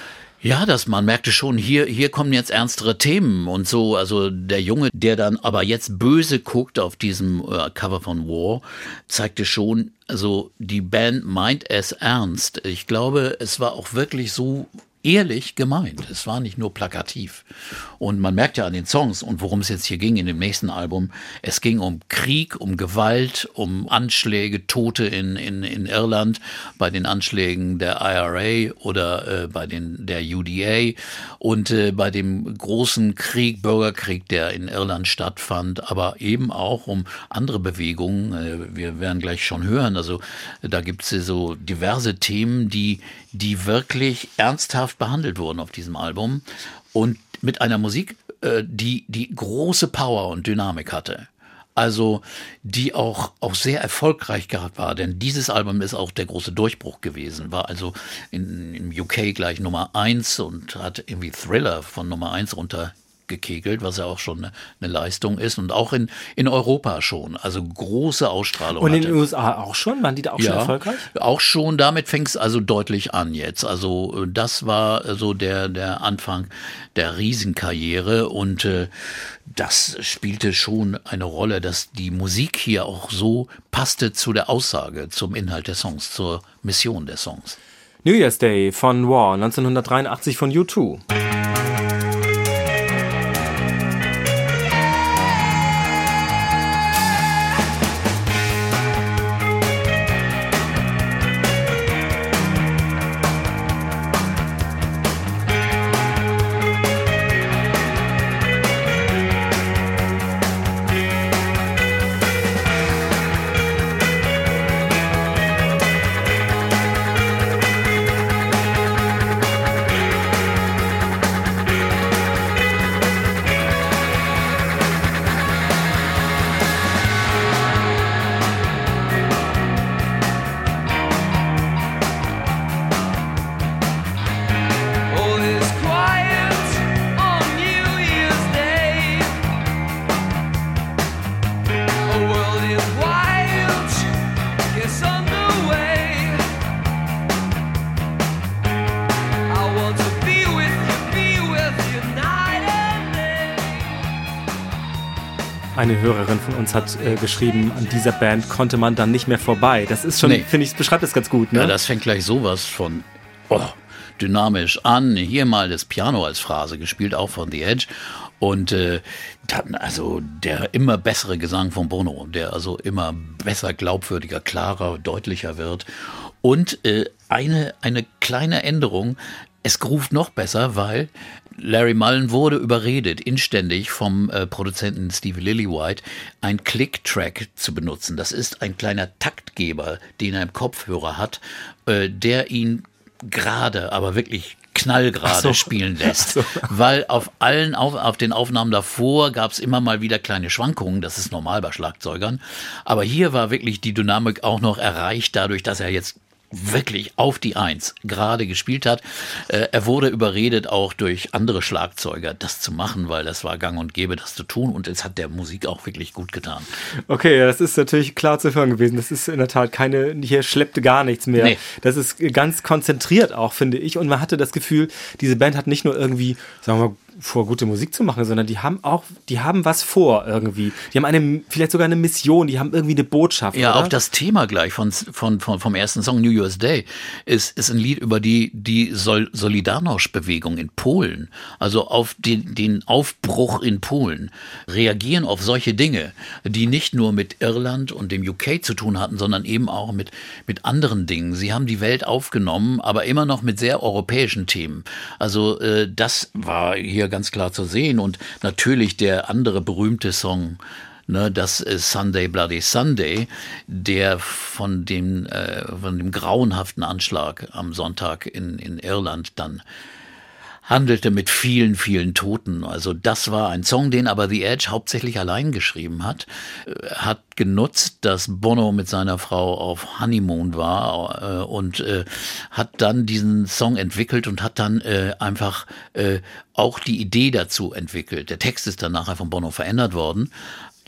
Ja, das, man merkte schon, hier, hier kommen jetzt ernstere Themen und so. Also der Junge, der dann aber jetzt böse guckt auf diesem äh, Cover von War, zeigte schon, also die Band meint es ernst. Ich glaube, es war auch wirklich so ehrlich gemeint. Es war nicht nur plakativ. Und man merkt ja an den Songs und worum es jetzt hier ging in dem nächsten Album, es ging um Krieg, um Gewalt, um Anschläge, Tote in, in, in Irland, bei den Anschlägen der IRA oder äh, bei den der UDA und äh, bei dem großen Krieg, Bürgerkrieg, der in Irland stattfand, aber eben auch um andere Bewegungen. Äh, wir werden gleich schon hören. Also da gibt es so diverse Themen, die, die wirklich ernsthaft behandelt wurden auf diesem Album und mit einer Musik, äh, die, die große Power und Dynamik hatte. Also, die auch, auch sehr erfolgreich gehabt war, denn dieses Album ist auch der große Durchbruch gewesen, war also in, im UK gleich Nummer eins und hat irgendwie Thriller von Nummer eins runtergekegelt, was ja auch schon eine, eine Leistung ist und auch in, in Europa schon, also große Ausstrahlung Und in hatte. den USA auch schon? Waren die da auch schon erfolgreich? Auch schon, damit fängt es also deutlich an jetzt. Also äh, das war äh, so der, der Anfang der Riesenkarriere und äh, das spielte schon eine Rolle, dass die Musik hier auch so passte zu der Aussage, zum Inhalt der Songs, zur Mission der Songs. New Year's Day von War 1983 von U2. Eine Hörerin von uns hat äh, geschrieben, an dieser Band konnte man dann nicht mehr vorbei. Das ist schon, Nee. finde ich, beschreibt das ganz gut, ne? Ja, das fängt gleich sowas von oh, dynamisch an. Hier mal das Piano als Phrase gespielt, auch von The Edge. Und äh, dann also der immer bessere Gesang von Bono, der also immer besser, glaubwürdiger, klarer, deutlicher wird. Und äh, eine, eine kleine Änderung, es ruft noch besser, weil Larry Mullen wurde überredet, inständig vom äh, Produzenten Stevie Lillywhite, ein Click-Track zu benutzen. Das ist ein kleiner Taktgeber, den er im Kopfhörer hat, äh, der ihn gerade, aber wirklich knallgerade so. spielen lässt. Weil auf allen, auf, auf den Aufnahmen davor gab es immer mal wieder kleine Schwankungen. Das ist normal bei Schlagzeugern. Aber hier war wirklich die Dynamik auch noch erreicht, dadurch, dass er jetzt wirklich auf die Eins gerade gespielt hat. Äh, er wurde überredet auch durch andere Schlagzeuger, das zu machen, weil das war gang und gäbe, das zu tun und es hat der Musik auch wirklich gut getan. Okay, das ist natürlich klar zu hören gewesen. Das ist in der Tat keine, hier schleppte gar nichts mehr. Nee. Das ist ganz konzentriert auch, finde ich. Und man hatte das Gefühl, diese Band hat nicht nur irgendwie, sagen wir mal, vor, gute Musik zu machen, sondern die haben auch, die haben was vor irgendwie. Die haben eine, vielleicht sogar eine Mission, die haben irgendwie eine Botschaft. Ja, oder? auch das Thema gleich von, von, von, vom ersten Song New Year's Day ist, ist ein Lied über die, die Sol Solidarność-Bewegung in Polen. Also auf den, den Aufbruch in Polen. Reagieren auf solche Dinge, die nicht nur mit Irland und dem UK zu tun hatten, sondern eben auch mit, mit anderen Dingen. Sie haben die Welt aufgenommen, aber immer noch mit sehr europäischen Themen. Also äh, das war hier ganz klar zu sehen. Und natürlich der andere berühmte Song, Ne, das ist Sunday Bloody Sunday, der von dem, äh, von dem grauenhaften Anschlag am Sonntag in, in Irland dann handelte mit vielen, vielen Toten. Also das war ein Song, den aber The Edge hauptsächlich allein geschrieben hat. Äh, Hat genutzt, dass Bono mit seiner Frau auf Honeymoon war äh, und äh, hat dann diesen Song entwickelt und hat dann einfach auch die Idee dazu entwickelt. Der Text ist dann nachher von Bono verändert worden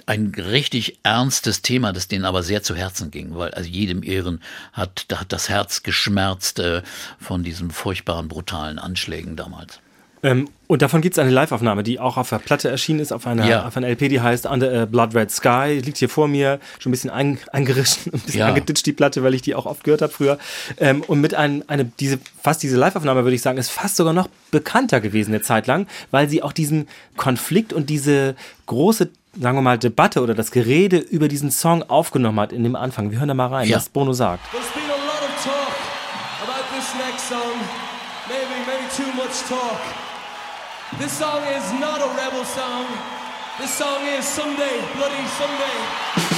ein richtig ernstes Thema, das denen aber sehr zu Herzen ging, weil also jedem Ehren hat, da hat das Herz geschmerzt äh, von diesen furchtbaren, brutalen Anschlägen damals. Ähm, und davon gibt es eine Live-Aufnahme, die auch auf der Platte erschienen ist, auf einer, Ja. auf einer LP, die heißt Under a Blood Red Sky. Liegt hier vor mir, schon ein bisschen ein, eingerissen, ein bisschen Ja. angeditscht, die Platte, weil ich die auch oft gehört habe früher. Ähm, und mit einem, eine, diese, fast diese Live-Aufnahme, würde ich sagen, ist fast sogar noch bekannter gewesen eine Zeit lang, weil sie auch diesen Konflikt und diese große, sagen wir mal, Debatte oder das Gerede über diesen Song aufgenommen hat in dem Anfang. Wir hören da mal rein, Ja. was Bono sagt. There's been a lot of talk about this next song. Maybe, maybe too much talk. This song is not a rebel song. This song is Sunday, Bloody Sunday.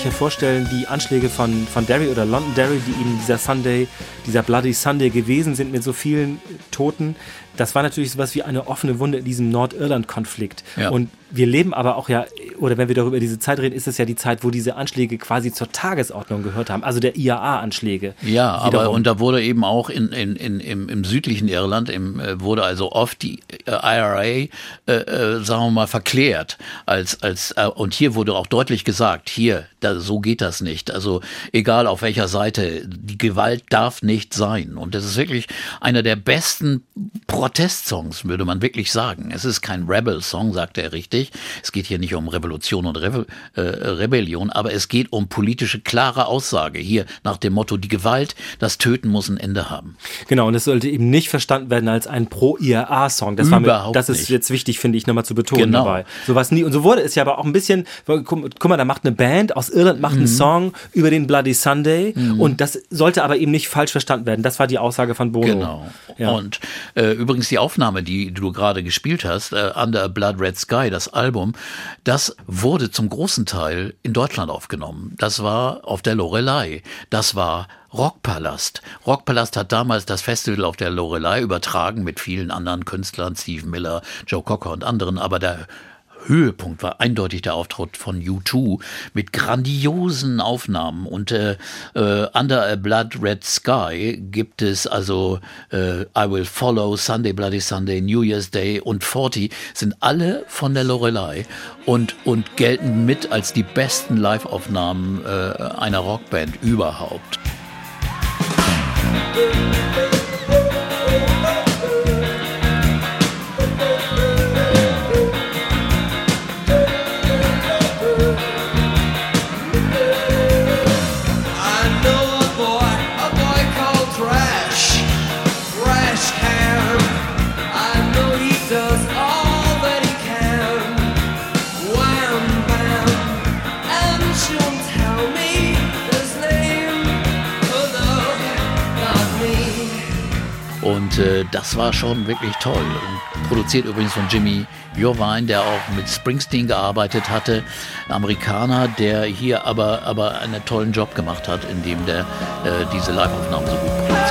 Sich ja vorstellen, die Anschläge von, von Derry oder Londonderry, die eben dieser Sunday, dieser Bloody Sunday gewesen sind mit so vielen Toten, das war natürlich sowas wie eine offene Wunde in diesem Nordirland-Konflikt. Ja. Und wir leben aber auch ja, oder wenn wir darüber diese Zeit reden, ist es ja die Zeit, wo diese Anschläge quasi zur Tagesordnung gehört haben, also der IAA-Anschläge. Ja, aber Wiederum. und da wurde eben auch in, in, in, im, im südlichen Irland im, äh, wurde also oft die äh, IRA, äh, äh, sagen wir mal, verklärt. Als, als, und hier wurde auch deutlich gesagt, hier, da, so geht das nicht. Also egal auf welcher Seite, die Gewalt darf nicht sein. Und das ist wirklich einer der besten Protestsongs, würde man wirklich sagen. Es ist kein Rebel-Song, sagt er richtig. Es geht hier nicht um Revolution und Reve äh, Rebellion, aber es geht um politische, klare Aussage. Hier nach dem Motto, die Gewalt, das Töten muss ein Ende haben. Genau, und es sollte eben nicht verstanden werden als ein Pro-IAA-Song. Das, war mir, Überhaupt das ist nicht. jetzt wichtig, finde ich, nochmal zu betonen Genau. dabei. Sowas nie. Und so wurde es ja aber auch ein bisschen, guck, mal, da macht eine Band aus Irland macht Mhm. einen Song über den Bloody Sunday und das sollte aber eben nicht falsch verstanden werden. Das war die Aussage von Bono. Genau. Ja. Und äh, übrigens die Aufnahme, die du gerade gespielt hast, äh, Under a Blood Red Sky, das Album, das wurde zum großen Teil in Deutschland aufgenommen. Das war auf der Lorelei. Das war Rockpalast. Rockpalast hat damals das Festival auf der Lorelei übertragen mit vielen anderen Künstlern, Steve Miller, Joe Cocker und anderen, aber der Höhepunkt war eindeutig der Auftritt von U2 mit grandiosen Aufnahmen und äh, äh, Under a Blood Red Sky gibt es also äh, I Will Follow, Sunday Bloody Sunday, New Year's Day und 40 sind alle von der Lorelei und, und gelten mit als die besten Live-Aufnahmen äh, einer Rockband überhaupt. Äh, das war schon wirklich toll. Und produziert übrigens von Jimmy Jovine, der auch mit Springsteen gearbeitet hatte. Amerikaner, der hier aber, aber einen tollen Job gemacht hat, indem der äh, diese Live-Aufnahmen so gut produziert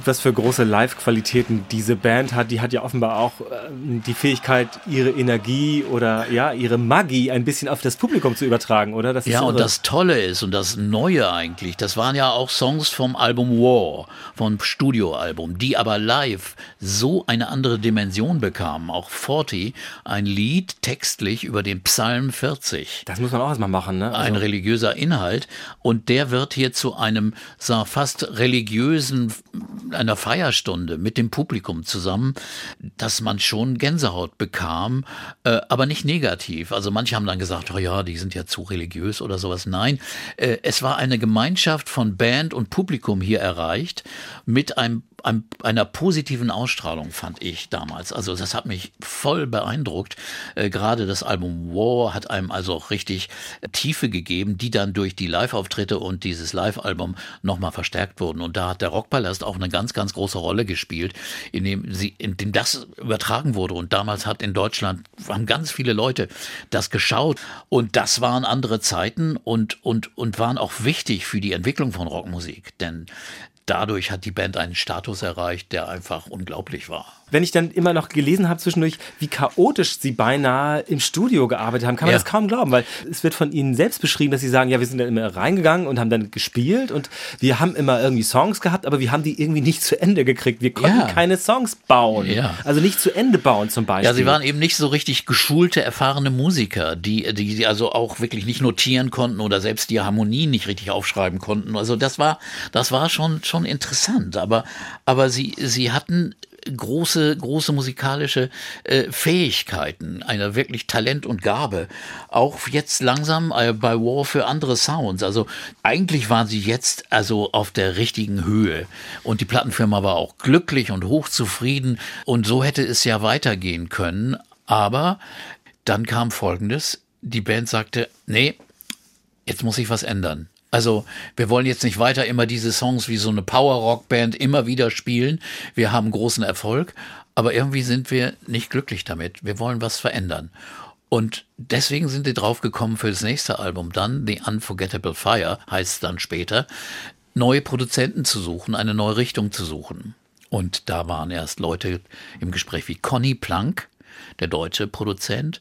sieht, was für große Live-Qualitäten diese Band hat. Die hat ja offenbar auch ähm, die Fähigkeit, ihre Energie oder ja, ihre Magie ein bisschen auf das Publikum zu übertragen, oder? Das ist Ja, und irre. das Tolle ist und das Neue eigentlich, das waren ja auch Songs vom Album War, vom Studioalbum, die aber live so eine andere Dimension bekamen. Auch 40, ein Lied textlich über den Psalm 40. Das muss man auch erstmal machen, ne? ein Also, religiöser Inhalt und der wird hier zu einem sag, fast religiösen einer Feierstunde mit dem Publikum zusammen, dass man schon Gänsehaut bekam, äh, aber nicht negativ. Also manche haben dann gesagt, oh ja, die sind ja zu religiös oder sowas. Nein, äh, es war eine Gemeinschaft von Band und Publikum hier erreicht mit einem einem, einer positiven Ausstrahlung, fand ich damals. Also das hat mich voll beeindruckt. Äh, Gerade das Album War hat einem also auch richtig Tiefe gegeben, die dann durch die Live-Auftritte und dieses Live-Album nochmal verstärkt wurden. Und da hat der Rockpalast auch eine ganz, ganz große Rolle gespielt, in dem, sie, in dem das übertragen wurde. Und damals hat in Deutschland, haben ganz viele Leute das geschaut. Und das waren andere Zeiten und, und, und waren auch wichtig für die Entwicklung von Rockmusik. Denn dadurch hat die Band einen Status erreicht, der einfach unglaublich war. wenn ich dann immer noch gelesen habe zwischendurch, wie chaotisch sie beinahe im Studio gearbeitet haben, kann man Ja. das kaum glauben, weil es wird von ihnen selbst beschrieben, dass sie sagen, ja, wir sind dann immer reingegangen und haben dann gespielt und wir haben immer irgendwie Songs gehabt, aber wir haben die irgendwie nicht zu Ende gekriegt. Wir konnten Ja. keine Songs bauen. Ja. Also nicht zu Ende bauen zum Beispiel. Ja, sie waren eben nicht so richtig geschulte, erfahrene Musiker, die, die, also auch wirklich nicht notieren konnten oder selbst die Harmonien nicht richtig aufschreiben konnten. Also das war, das war schon, schon interessant. Aber, aber sie, sie hatten große, große musikalische äh, Fähigkeiten, eine wirklich Talent und Gabe. Auch jetzt langsam äh, bei War für andere Sounds. Also eigentlich waren sie jetzt also auf der richtigen Höhe. Und die Plattenfirma war auch glücklich und hochzufrieden. Und so hätte es ja weitergehen können. Aber dann kam Folgendes. Die Band sagte, nee, jetzt muss sich was ändern. Also, wir wollen jetzt nicht weiter immer diese Songs wie so eine Power-Rock-Band immer wieder spielen. Wir haben großen Erfolg, aber irgendwie sind wir nicht glücklich damit. Wir wollen was verändern. Und deswegen sind die drauf gekommen für das nächste Album dann, The Unforgettable Fire, heißt es dann später, neue Produzenten zu suchen, eine neue Richtung zu suchen. Und da waren erst Leute im Gespräch wie Conny Plank, der deutsche Produzent,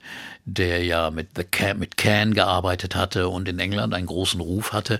der ja mit The Can, mit Can gearbeitet hatte und in England einen großen Ruf hatte.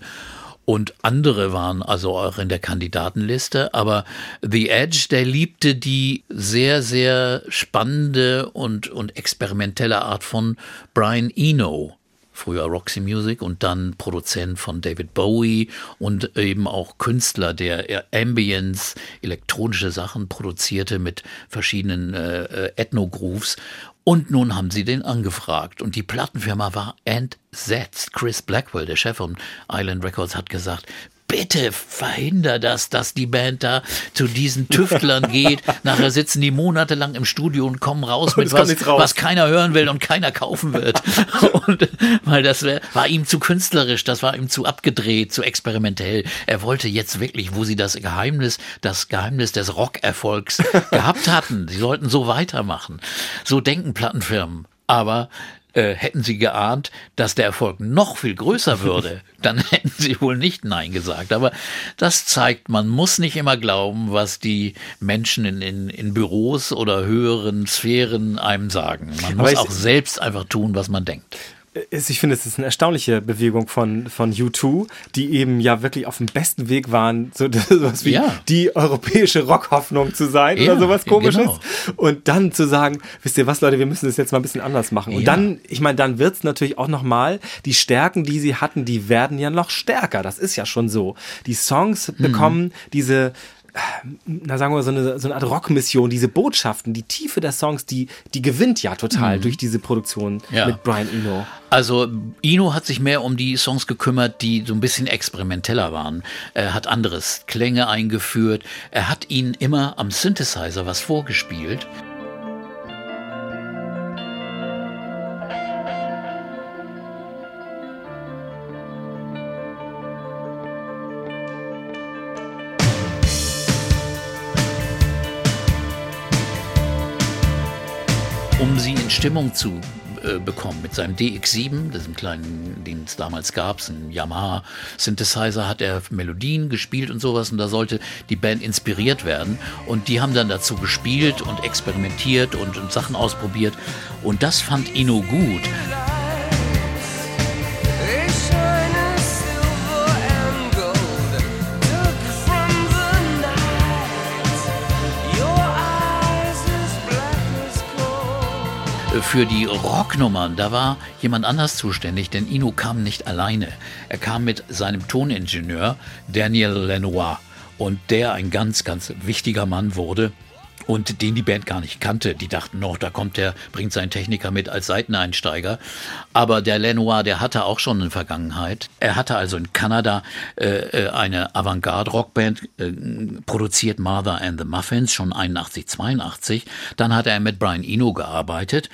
Und andere waren also auch in der Kandidatenliste. Aber The Edge, der liebte die sehr, sehr spannende und, und experimentelle Art von Brian Eno früher Roxy Music und dann Produzent von David Bowie und eben auch Künstler, der Ambience, elektronische Sachen produzierte mit verschiedenen äh, äh, Ethno-Grooves. Und nun haben sie den angefragt und die Plattenfirma war entsetzt. Chris Blackwell, der Chef von Island Records, hat gesagt, bitte verhinder das, dass die Band da zu diesen Tüftlern geht. Nachher sitzen die monatelang im Studio und kommen raus mit was, raus. was keiner hören will und keiner kaufen wird. und, weil das war ihm zu künstlerisch, das war ihm zu abgedreht, zu experimentell. Er wollte jetzt wirklich, wo sie das Geheimnis, das Geheimnis des Rockerfolgs gehabt hatten, sie sollten so weitermachen. So denken Plattenfirmen. Aber äh, hätten sie geahnt, dass der Erfolg noch viel größer würde, dann hätten sie wohl nicht Nein gesagt. Aber das zeigt, man muss nicht immer glauben, was die Menschen in, in, in Büros oder höheren Sphären einem sagen. Man muss auch selbst einfach tun, was man denkt ist, ich finde, es ist eine erstaunliche Bewegung von, von U2, die eben ja wirklich auf dem besten Weg waren, so sowas wie ja. die europäische Rockhoffnung zu sein ja, oder sowas komisches. Genau. Und dann zu sagen, wisst ihr was, Leute, wir müssen das jetzt mal ein bisschen anders machen. Und ja. dann, ich meine, dann wird es natürlich auch nochmal, die Stärken, die sie hatten, die werden ja noch stärker. Das ist ja schon so. Die Songs mhm. bekommen diese na sagen wir so eine, so eine Art Rockmission, diese Botschaften, die Tiefe der Songs, die, die gewinnt ja total mhm. durch diese Produktion ja. mit Brian Eno. Also Eno hat sich mehr um die Songs gekümmert, die so ein bisschen experimenteller waren. Er hat anderes Klänge eingeführt. Er hat ihnen immer am Synthesizer was vorgespielt. Stimmung zu äh, bekommen. Mit seinem DX7, diesem kleinen, den es damals gab, ein Yamaha Synthesizer, hat er Melodien gespielt und sowas und da sollte die Band inspiriert werden. Und die haben dann dazu gespielt und experimentiert und, und Sachen ausprobiert. Und das fand Ino gut. Für die Rocknummern, da war jemand anders zuständig, denn Ino kam nicht alleine. Er kam mit seinem Toningenieur Daniel Lenoir und der ein ganz, ganz wichtiger Mann wurde und den die Band gar nicht kannte. Die dachten noch, da kommt der, bringt seinen Techniker mit als Seiteneinsteiger. Aber der Lenoir, der hatte auch schon eine Vergangenheit. Er hatte also in Kanada äh, äh eine Avantgarde-Rockband äh, produziert, Mother and the Muffins, schon 81, 82. Dann hat er mit Brian Eno gearbeitet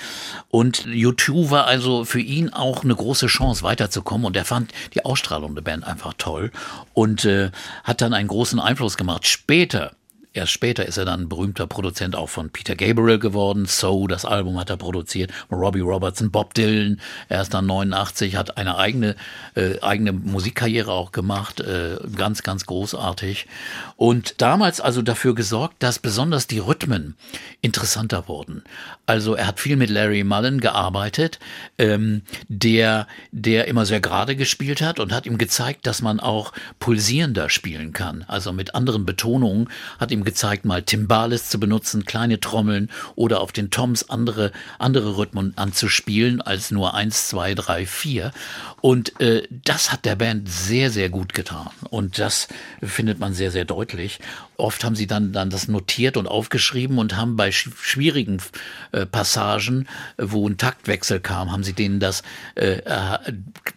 und U2 war also für ihn auch eine große Chance weiterzukommen und er fand die Ausstrahlung der Band einfach toll und äh, hat dann einen großen Einfluss gemacht. Später Erst später ist er dann berühmter Produzent auch von Peter Gabriel geworden. So, das Album hat er produziert. Robbie Robertson, Bob Dylan. Er ist dann 89, hat eine eigene, äh, eigene Musikkarriere auch gemacht. Äh, ganz, ganz großartig. Und damals also dafür gesorgt, dass besonders die Rhythmen interessanter wurden. Also er hat viel mit Larry Mullen gearbeitet, ähm, der, der immer sehr gerade gespielt hat und hat ihm gezeigt, dass man auch pulsierender spielen kann. Also mit anderen Betonungen hat ihm gezeigt, mal Timbales zu benutzen, kleine Trommeln oder auf den Toms andere, andere Rhythmen anzuspielen als nur eins, zwei, drei, vier. Und äh, das hat der Band sehr, sehr gut getan. Und das findet man sehr, sehr deutlich. Oft haben sie dann, dann das notiert und aufgeschrieben und haben bei schwierigen äh, Passagen, äh, wo ein Taktwechsel kam, haben sie denen das äh, äh,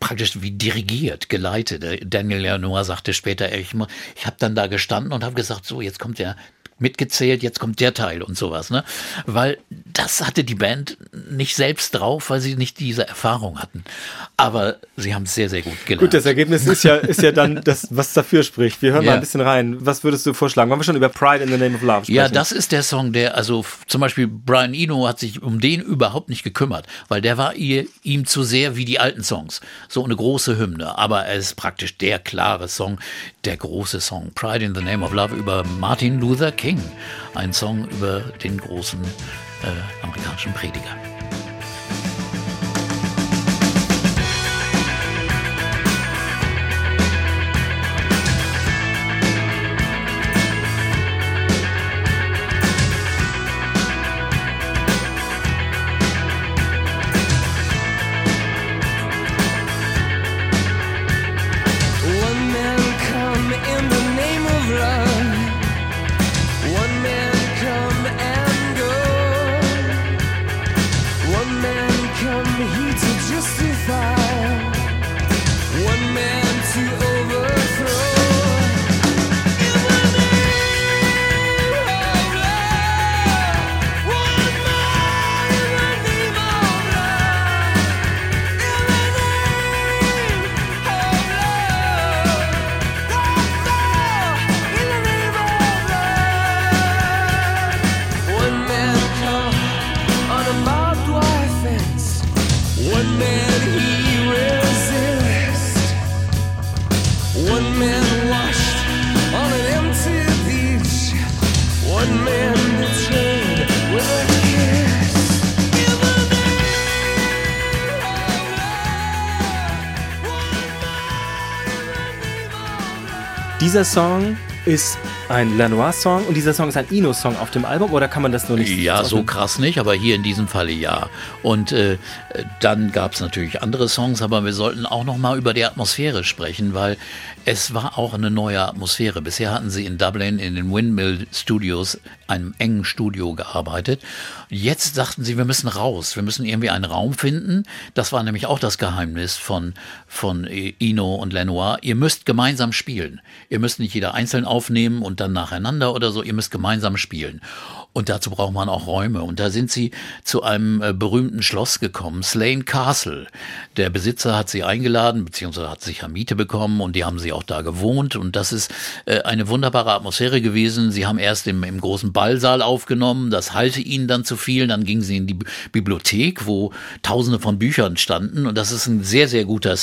praktisch wie dirigiert, geleitet. Daniel Lenoir sagte später, ich, ich habe dann da gestanden und habe gesagt, so, jetzt kommt der mitgezählt, jetzt kommt der Teil und sowas, ne? Weil das hatte die Band nicht selbst drauf, weil sie nicht diese Erfahrung hatten. Aber sie haben es sehr, sehr gut gelernt. Gut, das Ergebnis ist ja, ist ja dann das, was dafür spricht. Wir hören ja. mal ein bisschen rein. Was würdest du vorschlagen? Wollen wir schon über Pride in the Name of Love sprechen? Ja, das ist der Song, der, also zum Beispiel Brian Eno hat sich um den überhaupt nicht gekümmert, weil der war ihr, ihm zu sehr wie die alten Songs. So eine große Hymne. Aber er ist praktisch der klare Song, der große Song. Pride in the Name of Love über Martin Luther King. Ein Song über den großen äh, amerikanischen Prediger. Dieser Song ist ein Lanois-Song und dieser Song ist ein Ino-Song auf dem Album oder kann man das nur nicht Ja, so krass nicht, aber hier in diesem Falle ja. Und äh, dann gab es natürlich andere Songs, aber wir sollten auch noch mal über die Atmosphäre sprechen, weil es war auch eine neue Atmosphäre. Bisher hatten sie in Dublin in den Windmill Studios, einem engen Studio gearbeitet. Jetzt sagten sie, wir müssen raus, wir müssen irgendwie einen Raum finden. Das war nämlich auch das Geheimnis von, von Ino und Lenoir. Ihr müsst gemeinsam spielen. Ihr müsst nicht jeder einzeln aufnehmen und dann nacheinander oder so. Ihr müsst gemeinsam spielen. Und dazu braucht man auch Räume. Und da sind sie zu einem äh, berühmten Schloss gekommen, Slane Castle. Der Besitzer hat sie eingeladen, beziehungsweise hat sich ja Miete bekommen und die haben sie auch da gewohnt. Und das ist äh, eine wunderbare Atmosphäre gewesen. Sie haben erst im, im großen Ballsaal aufgenommen, das halte ihnen dann zu viel. Dann gingen sie in die Bibliothek, wo tausende von Büchern standen. Und das ist ein sehr, sehr guter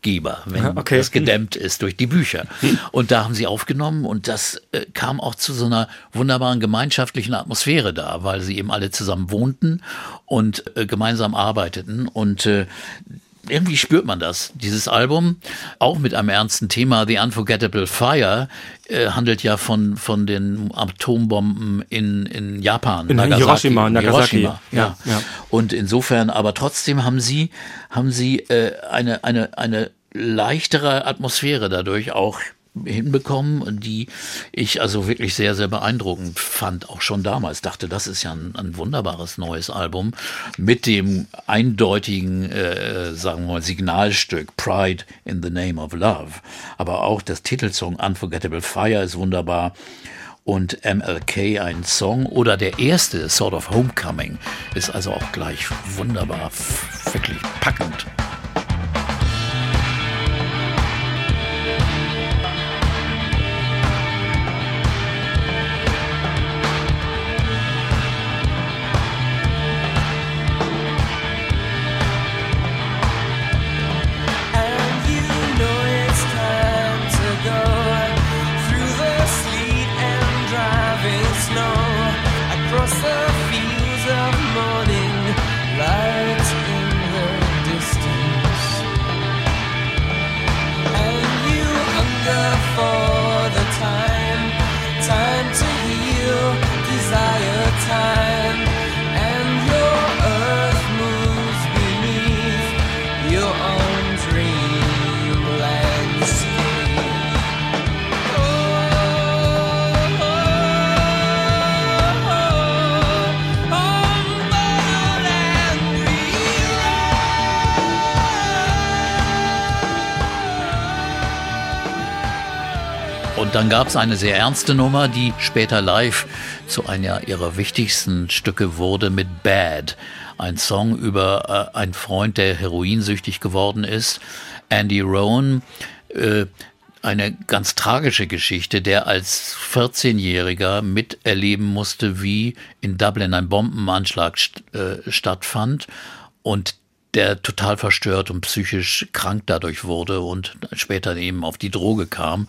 Soundgeber, wenn okay. das gedämmt ist durch die Bücher. Und da haben sie aufgenommen und das äh, kam auch zu so einer wunderbaren gemeinschaftlichen Atmosphäre da, weil sie eben alle zusammen wohnten und äh, gemeinsam arbeiteten und äh, irgendwie spürt man das. Dieses Album, auch mit einem ernsten Thema, The Unforgettable Fire, äh, handelt ja von, von den Atombomben in, in Japan. In Hiroshima, Nagasaki. Hiroshima, ja. Ja, ja. Und insofern, aber trotzdem haben sie, haben sie äh, eine, eine, eine leichtere Atmosphäre dadurch auch hinbekommen, die ich also wirklich sehr, sehr beeindruckend fand, auch schon damals. Dachte, das ist ja ein, ein wunderbares neues Album mit dem eindeutigen, äh, sagen wir mal, Signalstück Pride in the Name of Love. Aber auch das Titelsong Unforgettable Fire ist wunderbar und MLK ein Song oder der erste Sort of Homecoming ist also auch gleich wunderbar, wirklich packend. Dann gab es eine sehr ernste Nummer, die später live zu einer ihrer wichtigsten Stücke wurde mit Bad. Ein Song über äh, einen Freund, der heroinsüchtig geworden ist. Andy Rowan, äh, eine ganz tragische Geschichte, der als 14-Jähriger miterleben musste, wie in Dublin ein Bombenanschlag st äh, stattfand und der total verstört und psychisch krank dadurch wurde und später eben auf die Droge kam.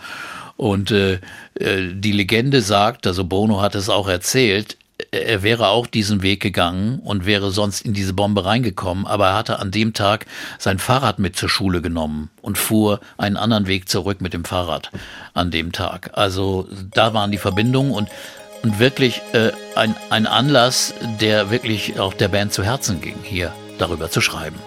Und äh, äh, die Legende sagt, also Bono hat es auch erzählt, er wäre auch diesen Weg gegangen und wäre sonst in diese Bombe reingekommen, aber er hatte an dem Tag sein Fahrrad mit zur Schule genommen und fuhr einen anderen Weg zurück mit dem Fahrrad an dem Tag. Also da waren die Verbindungen und, und wirklich äh, ein, ein Anlass, der wirklich auch der Band zu Herzen ging, hier darüber zu schreiben.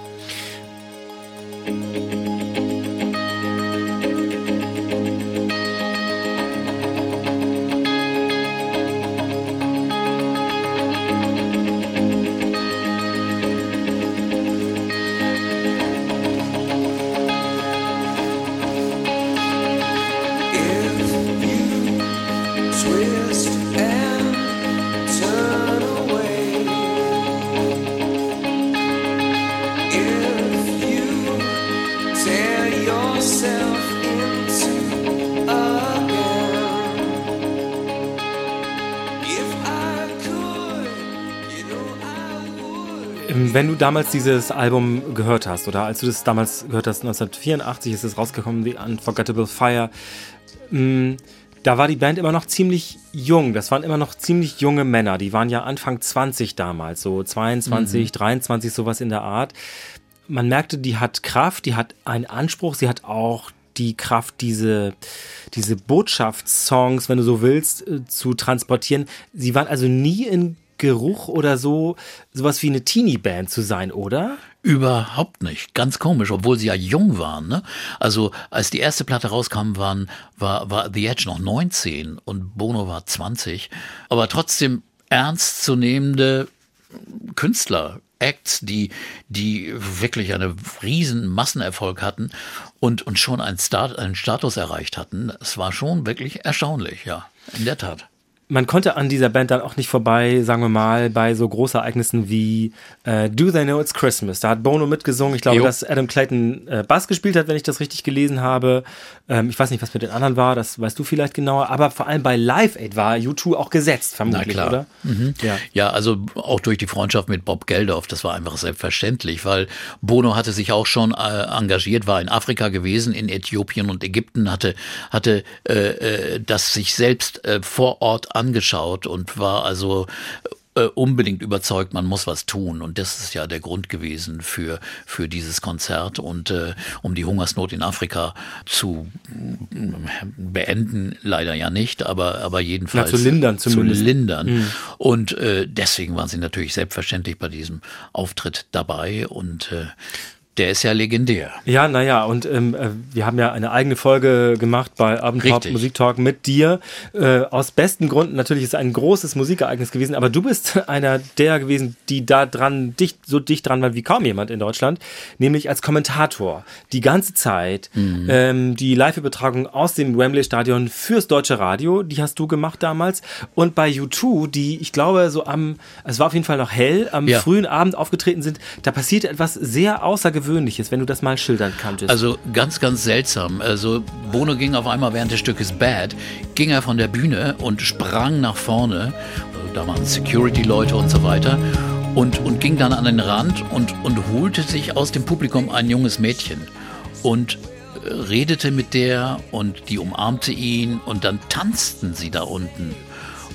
Du damals dieses Album gehört hast oder als du das damals gehört hast, 1984 ist es rausgekommen, The Unforgettable Fire, mh, da war die Band immer noch ziemlich jung. Das waren immer noch ziemlich junge Männer. Die waren ja Anfang 20 damals, so 22, 23, sowas in der Art. Man merkte, die hat Kraft, die hat einen Anspruch, sie hat auch die Kraft, diese, diese Botschaftssongs, wenn du so willst, äh, zu transportieren. Sie waren also nie in Geruch oder so, sowas wie eine Teenie-Band zu sein, oder? Überhaupt nicht. Ganz komisch, obwohl sie ja jung waren. Ne? Also als die erste Platte rauskam, waren, war, war The Edge noch 19 und Bono war 20. Aber trotzdem ernstzunehmende Künstler, Acts, die, die wirklich einen riesen Massenerfolg hatten und, und schon einen, Start, einen Status erreicht hatten. Es war schon wirklich erstaunlich, ja, in der Tat. Man konnte an dieser Band dann auch nicht vorbei, sagen wir mal, bei so Großereignissen wie äh, Do They Know It's Christmas. Da hat Bono mitgesungen. Ich glaube, Jo. dass Adam Clayton äh, Bass gespielt hat, wenn ich das richtig gelesen habe. Ähm, ich weiß nicht, was mit den anderen war, das weißt du vielleicht genauer. Aber vor allem bei Live Aid war U2 auch gesetzt, vermutlich, oder? Ja. Ja, also auch durch die Freundschaft mit Bob Geldof, das war einfach selbstverständlich, weil Bono hatte sich auch schon äh, engagiert, war in Afrika gewesen, in Äthiopien und Ägypten, hatte, hatte äh, äh, das sich selbst äh, vor Ort angeschaut und war also äh, unbedingt überzeugt, man muss was tun. Und das ist ja der Grund gewesen für, für dieses Konzert und äh, um die Hungersnot in Afrika zu mm, beenden, leider ja nicht, aber, aber jedenfalls Na, zu lindern zumindest. Zu lindern. Und äh, deswegen waren sie natürlich selbstverständlich bei diesem Auftritt dabei und äh, der ist ja legendär. Ja, naja, und ähm, äh, wir haben ja eine eigene Folge gemacht bei Abendpop. Musiktalk mit dir. Äh, aus besten Gründen, natürlich ist es ein großes Musikereignis gewesen, aber du bist einer der gewesen, die da dran, dicht, so dicht dran waren wie kaum jemand in Deutschland, nämlich als Kommentator die ganze Zeit ähm, die Live-Übertragung aus dem Wembley-Stadion fürs deutsche Radio, die hast du gemacht damals. Und bei U2, die, ich glaube, so am, es war auf jeden Fall noch hell, am Ja. frühen Abend aufgetreten sind, da passierte etwas sehr Außergewöhnliches, wenn du das mal schildern könntest. Also ganz, ganz seltsam. Also Bono ging auf einmal während des Stückes Bad, ging er von der Bühne und sprang nach vorne. Da waren Security-Leute und so weiter. Und, und ging dann an den Rand und, und holte sich aus dem Publikum ein junges Mädchen. Und äh, redete mit der und die umarmte ihn und dann tanzten sie da unten.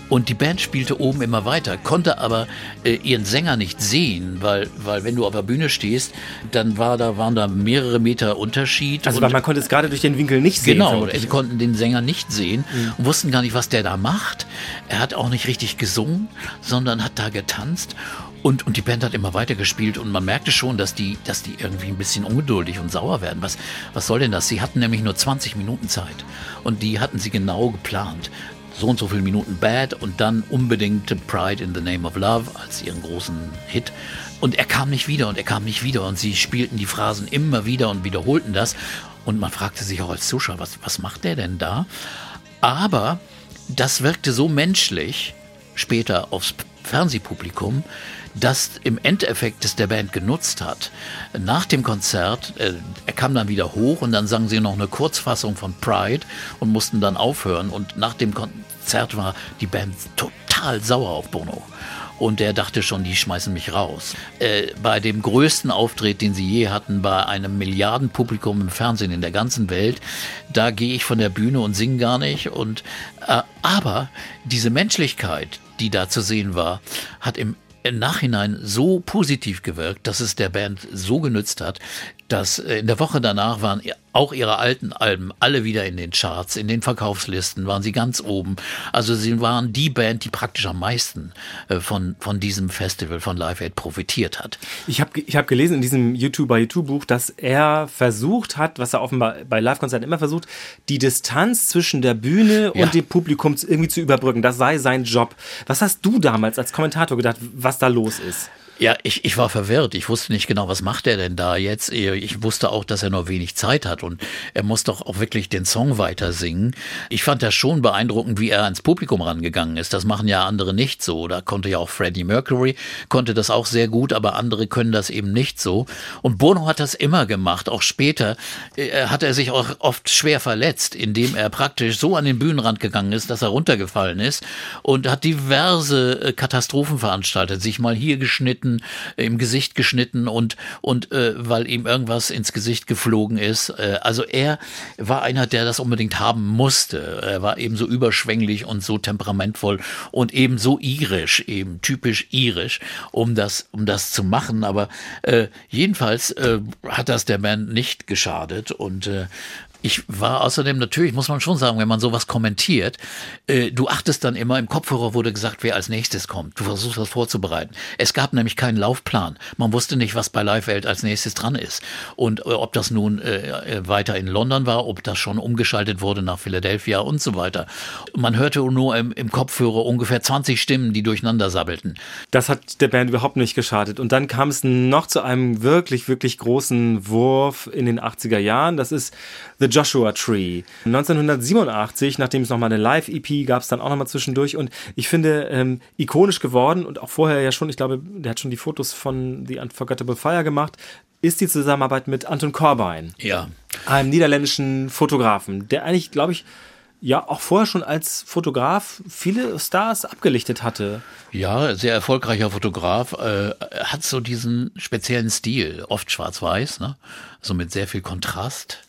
Und die Band spielte oben immer weiter, konnte aber äh, ihren Sänger nicht sehen, weil, weil wenn du auf der Bühne stehst, dann war da, waren da mehrere Meter Unterschied. Also man konnte es gerade durch den Winkel nicht sehen. Genau, sie konnten den Sänger nicht sehen und wussten gar nicht, was der da macht. Er hat auch nicht richtig gesungen, sondern hat da getanzt. Und, und die Band hat immer weiter gespielt und man merkte schon, dass die, dass die irgendwie ein bisschen ungeduldig und sauer werden. Was, was soll denn das? Sie hatten nämlich nur 20 Minuten Zeit und die hatten sie genau geplant. So und so viele Minuten Bad und dann unbedingt Pride in the Name of Love als ihren großen Hit. Und er kam nicht wieder und er kam nicht wieder und sie spielten die Phrasen immer wieder und wiederholten das. Und man fragte sich auch als Zuschauer, was, was macht der denn da? Aber das wirkte so menschlich später aufs Fernsehpublikum, das im Endeffekt es der Band genutzt hat. Nach dem Konzert, äh, er kam dann wieder hoch und dann sangen sie noch eine Kurzfassung von Pride und mussten dann aufhören. Und nach dem Konzert war die Band total sauer auf Bono. Und der dachte schon, die schmeißen mich raus. Äh, bei dem größten Auftritt, den sie je hatten, bei einem Milliardenpublikum im Fernsehen in der ganzen Welt, da gehe ich von der Bühne und singe gar nicht. Und, äh, aber diese Menschlichkeit, die da zu sehen war, hat im im Nachhinein so positiv gewirkt, dass es der Band so genützt hat, dass äh, in der Woche danach waren auch ihre alten Alben alle wieder in den Charts, in den Verkaufslisten, waren sie ganz oben. Also sie waren die Band, die praktisch am meisten äh, von, von diesem Festival von Live Aid profitiert hat. Ich habe ich hab gelesen in diesem YouTube bei YouTube Buch, dass er versucht hat, was er offenbar bei Live-Konzerten immer versucht, die Distanz zwischen der Bühne Ja. und dem Publikum irgendwie zu überbrücken. Das sei sein Job. Was hast du damals als Kommentator gedacht, was da los ist? Ja, ich, ich war verwirrt. Ich wusste nicht genau, was macht er denn da jetzt. Ich wusste auch, dass er nur wenig Zeit hat und er muss doch auch wirklich den Song weiter singen. Ich fand das schon beeindruckend, wie er ans Publikum rangegangen ist. Das machen ja andere nicht so. Da konnte ja auch Freddie Mercury, konnte das auch sehr gut, aber andere können das eben nicht so. Und Bono hat das immer gemacht. Auch später äh, hat er sich auch oft schwer verletzt, indem er praktisch so an den Bühnenrand gegangen ist, dass er runtergefallen ist und hat diverse äh, Katastrophen veranstaltet, sich mal hier geschnitten, äh, im Gesicht geschnitten und, und äh, weil ihm irgendwas ins Gesicht geflogen ist. Äh, also er war einer, der das unbedingt haben musste. Er war eben so überschwänglich und so temperamentvoll und eben so irisch, eben typisch irisch, um das, um das zu machen. Aber äh, jedenfalls äh, hat das der Band nicht geschadet und äh, Ich war außerdem natürlich, muss man schon sagen, wenn man sowas kommentiert, äh, du achtest dann immer, im Kopfhörer wurde gesagt, wer als nächstes kommt. Du versuchst das vorzubereiten. Es gab nämlich keinen Laufplan. Man wusste nicht, was bei Live Welt als nächstes dran ist. Und äh, ob das nun äh, äh, weiter in London war, ob das schon umgeschaltet wurde nach Philadelphia und so weiter. Man hörte nur im, im Kopfhörer ungefähr 20 Stimmen, die durcheinander sabbelten. Das hat der Band überhaupt nicht geschadet. Und dann kam es noch zu einem wirklich, wirklich großen Wurf in den 80er Jahren. Das ist The Joshua Tree. 1987, nachdem es nochmal eine Live-EP gab es dann auch nochmal zwischendurch. Und ich finde, ähm, ikonisch geworden und auch vorher ja schon, ich glaube, der hat schon die Fotos von The Unforgettable Fire gemacht, ist die Zusammenarbeit mit Anton Corbijn, Ja. einem niederländischen Fotografen, der eigentlich, glaube ich, ja auch vorher schon als Fotograf viele Stars abgelichtet hatte. Ja, sehr erfolgreicher Fotograf, äh, hat so diesen speziellen Stil, oft schwarz-weiß, ne? so mit sehr viel Kontrast.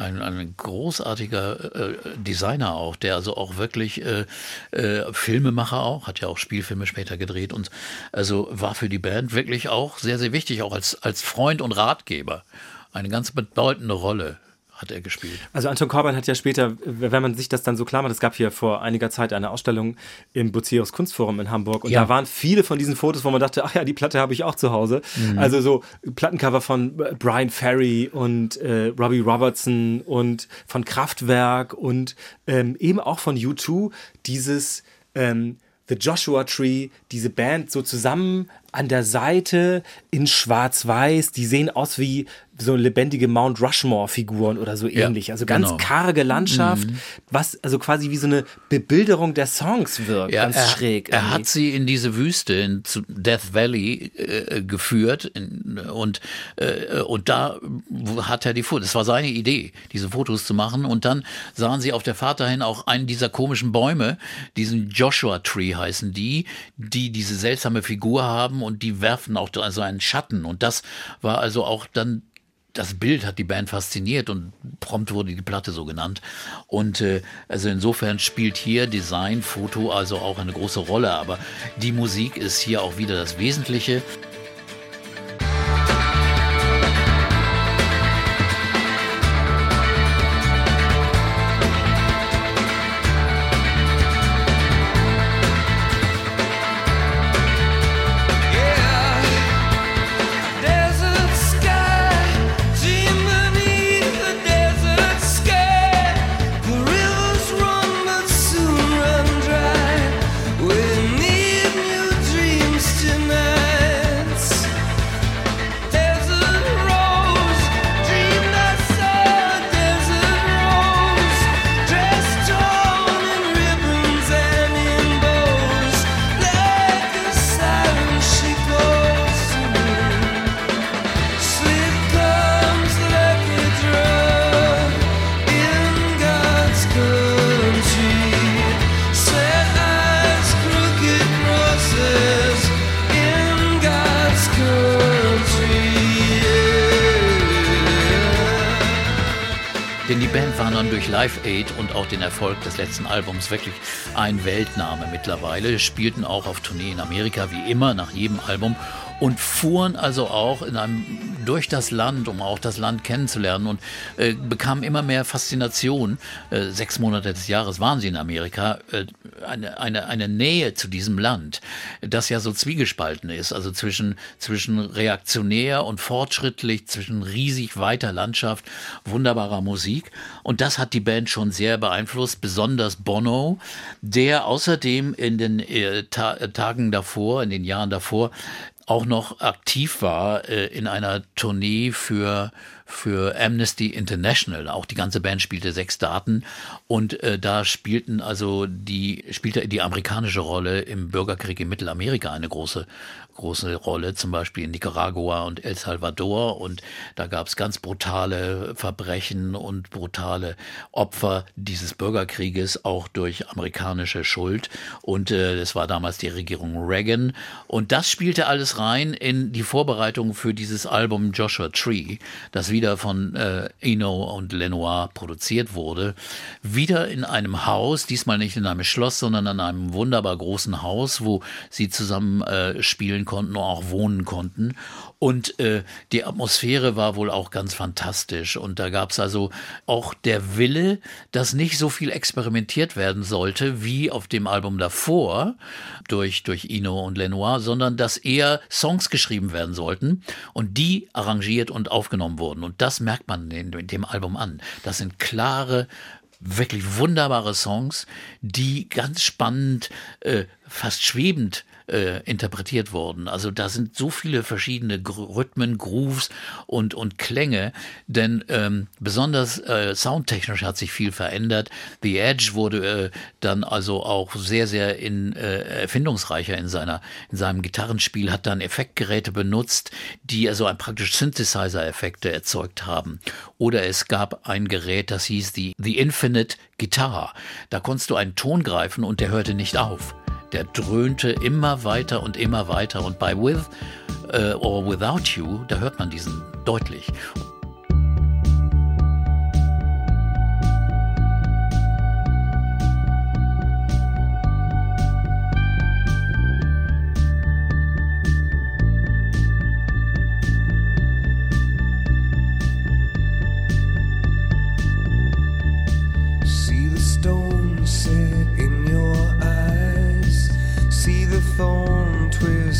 Ein, ein großartiger äh, Designer auch, der also auch wirklich äh, äh, Filmemacher auch, hat ja auch Spielfilme später gedreht und also war für die Band wirklich auch sehr, sehr wichtig, auch als, als Freund und Ratgeber. Eine ganz bedeutende Rolle hat er gespielt. Also Anton Corbijn hat ja später, wenn man sich das dann so klar macht, es gab hier vor einiger Zeit eine Ausstellung im Bucerius Kunstforum in Hamburg und Ja. da waren viele von diesen Fotos, wo man dachte, ach ja, die Platte habe ich auch zu Hause. Also so Plattencover von Brian Ferry und äh, Robbie Robertson und von Kraftwerk und ähm, eben auch von U2 dieses ähm, The Joshua Tree, diese Band so zusammen an der Seite in schwarz-weiß, die sehen aus wie so lebendige Mount Rushmore-Figuren oder so Ja, ähnlich. Also ganz genau. karge Landschaft, was also quasi wie so eine Bebilderung der Songs wirkt, ganz er, schräg. Er irgendwie. hat sie in diese Wüste, in, Death Valley äh, geführt in, und, äh, und da hat er die Fotos, das war seine Idee, diese Fotos zu machen und dann sahen sie auf der Fahrt dahin auch einen dieser komischen Bäume, diesen Joshua Tree heißen die, die diese seltsame Figur haben und die werfen auch so einen Schatten und das war also auch dann das Bild hat die Band fasziniert und prompt wurde die Platte so genannt. Und äh, also insofern spielt hier Design, Foto also auch eine große Rolle. Aber die Musik ist hier auch wieder das Wesentliche. Aid und auch den Erfolg des letzten Albums. Wirklich ein Weltname mittlerweile, spielten auch auf Tournee in Amerika wie immer nach jedem Album. Und fuhren also auch in einem durch das Land, um auch das Land kennenzulernen. Und äh, bekamen immer mehr Faszination. Äh, sechs Monate des Jahres waren sie in Amerika, äh, eine, eine, eine Nähe zu diesem Land, das ja so zwiegespalten ist, also zwischen, zwischen reaktionär und fortschrittlich, zwischen riesig weiter Landschaft, wunderbarer Musik. Und das hat die Band schon sehr beeinflusst, besonders Bono, der außerdem in den äh, Ta Tagen davor, in den Jahren davor, auch noch aktiv war äh, in einer Tournee für für Amnesty International. Auch die ganze Band spielte sechs Daten und äh, da spielten also die spielte die amerikanische Rolle im Bürgerkrieg in Mittelamerika eine große große Rolle, zum Beispiel in Nicaragua und El Salvador. Und da gab es ganz brutale Verbrechen und brutale Opfer dieses Bürgerkrieges auch durch amerikanische Schuld. Und äh, das war damals die Regierung Reagan. Und das spielte alles rein in die Vorbereitung für dieses Album Joshua Tree, das wieder von äh, Eno und Lenoir produziert wurde, wieder in einem Haus, diesmal nicht in einem Schloss, sondern in einem wunderbar großen Haus, wo sie zusammen äh, spielen konnten und auch wohnen konnten. Und äh, die Atmosphäre war wohl auch ganz fantastisch. Und da gab es also auch der Wille, dass nicht so viel experimentiert werden sollte wie auf dem Album davor durch, durch Ino und Lenoir, sondern dass eher Songs geschrieben werden sollten und die arrangiert und aufgenommen wurden. Und das merkt man in, in dem Album an. Das sind klare, wirklich wunderbare Songs, die ganz spannend, äh, fast schwebend äh, interpretiert wurden. Also da sind so viele verschiedene Gr Rhythmen, Grooves und, und Klänge, denn ähm, besonders äh, soundtechnisch hat sich viel verändert. The Edge wurde äh, dann also auch sehr, sehr in, äh, erfindungsreicher in, seiner, in seinem Gitarrenspiel, hat dann Effektgeräte benutzt, die also ein praktisch Synthesizer-Effekte erzeugt haben. Oder es gab ein Gerät, das hieß die, the Infinite Guitar. Da konntest du einen Ton greifen und der hörte nicht auf der dröhnte immer weiter und immer weiter. Und bei With äh, or Without You, da hört man diesen deutlich.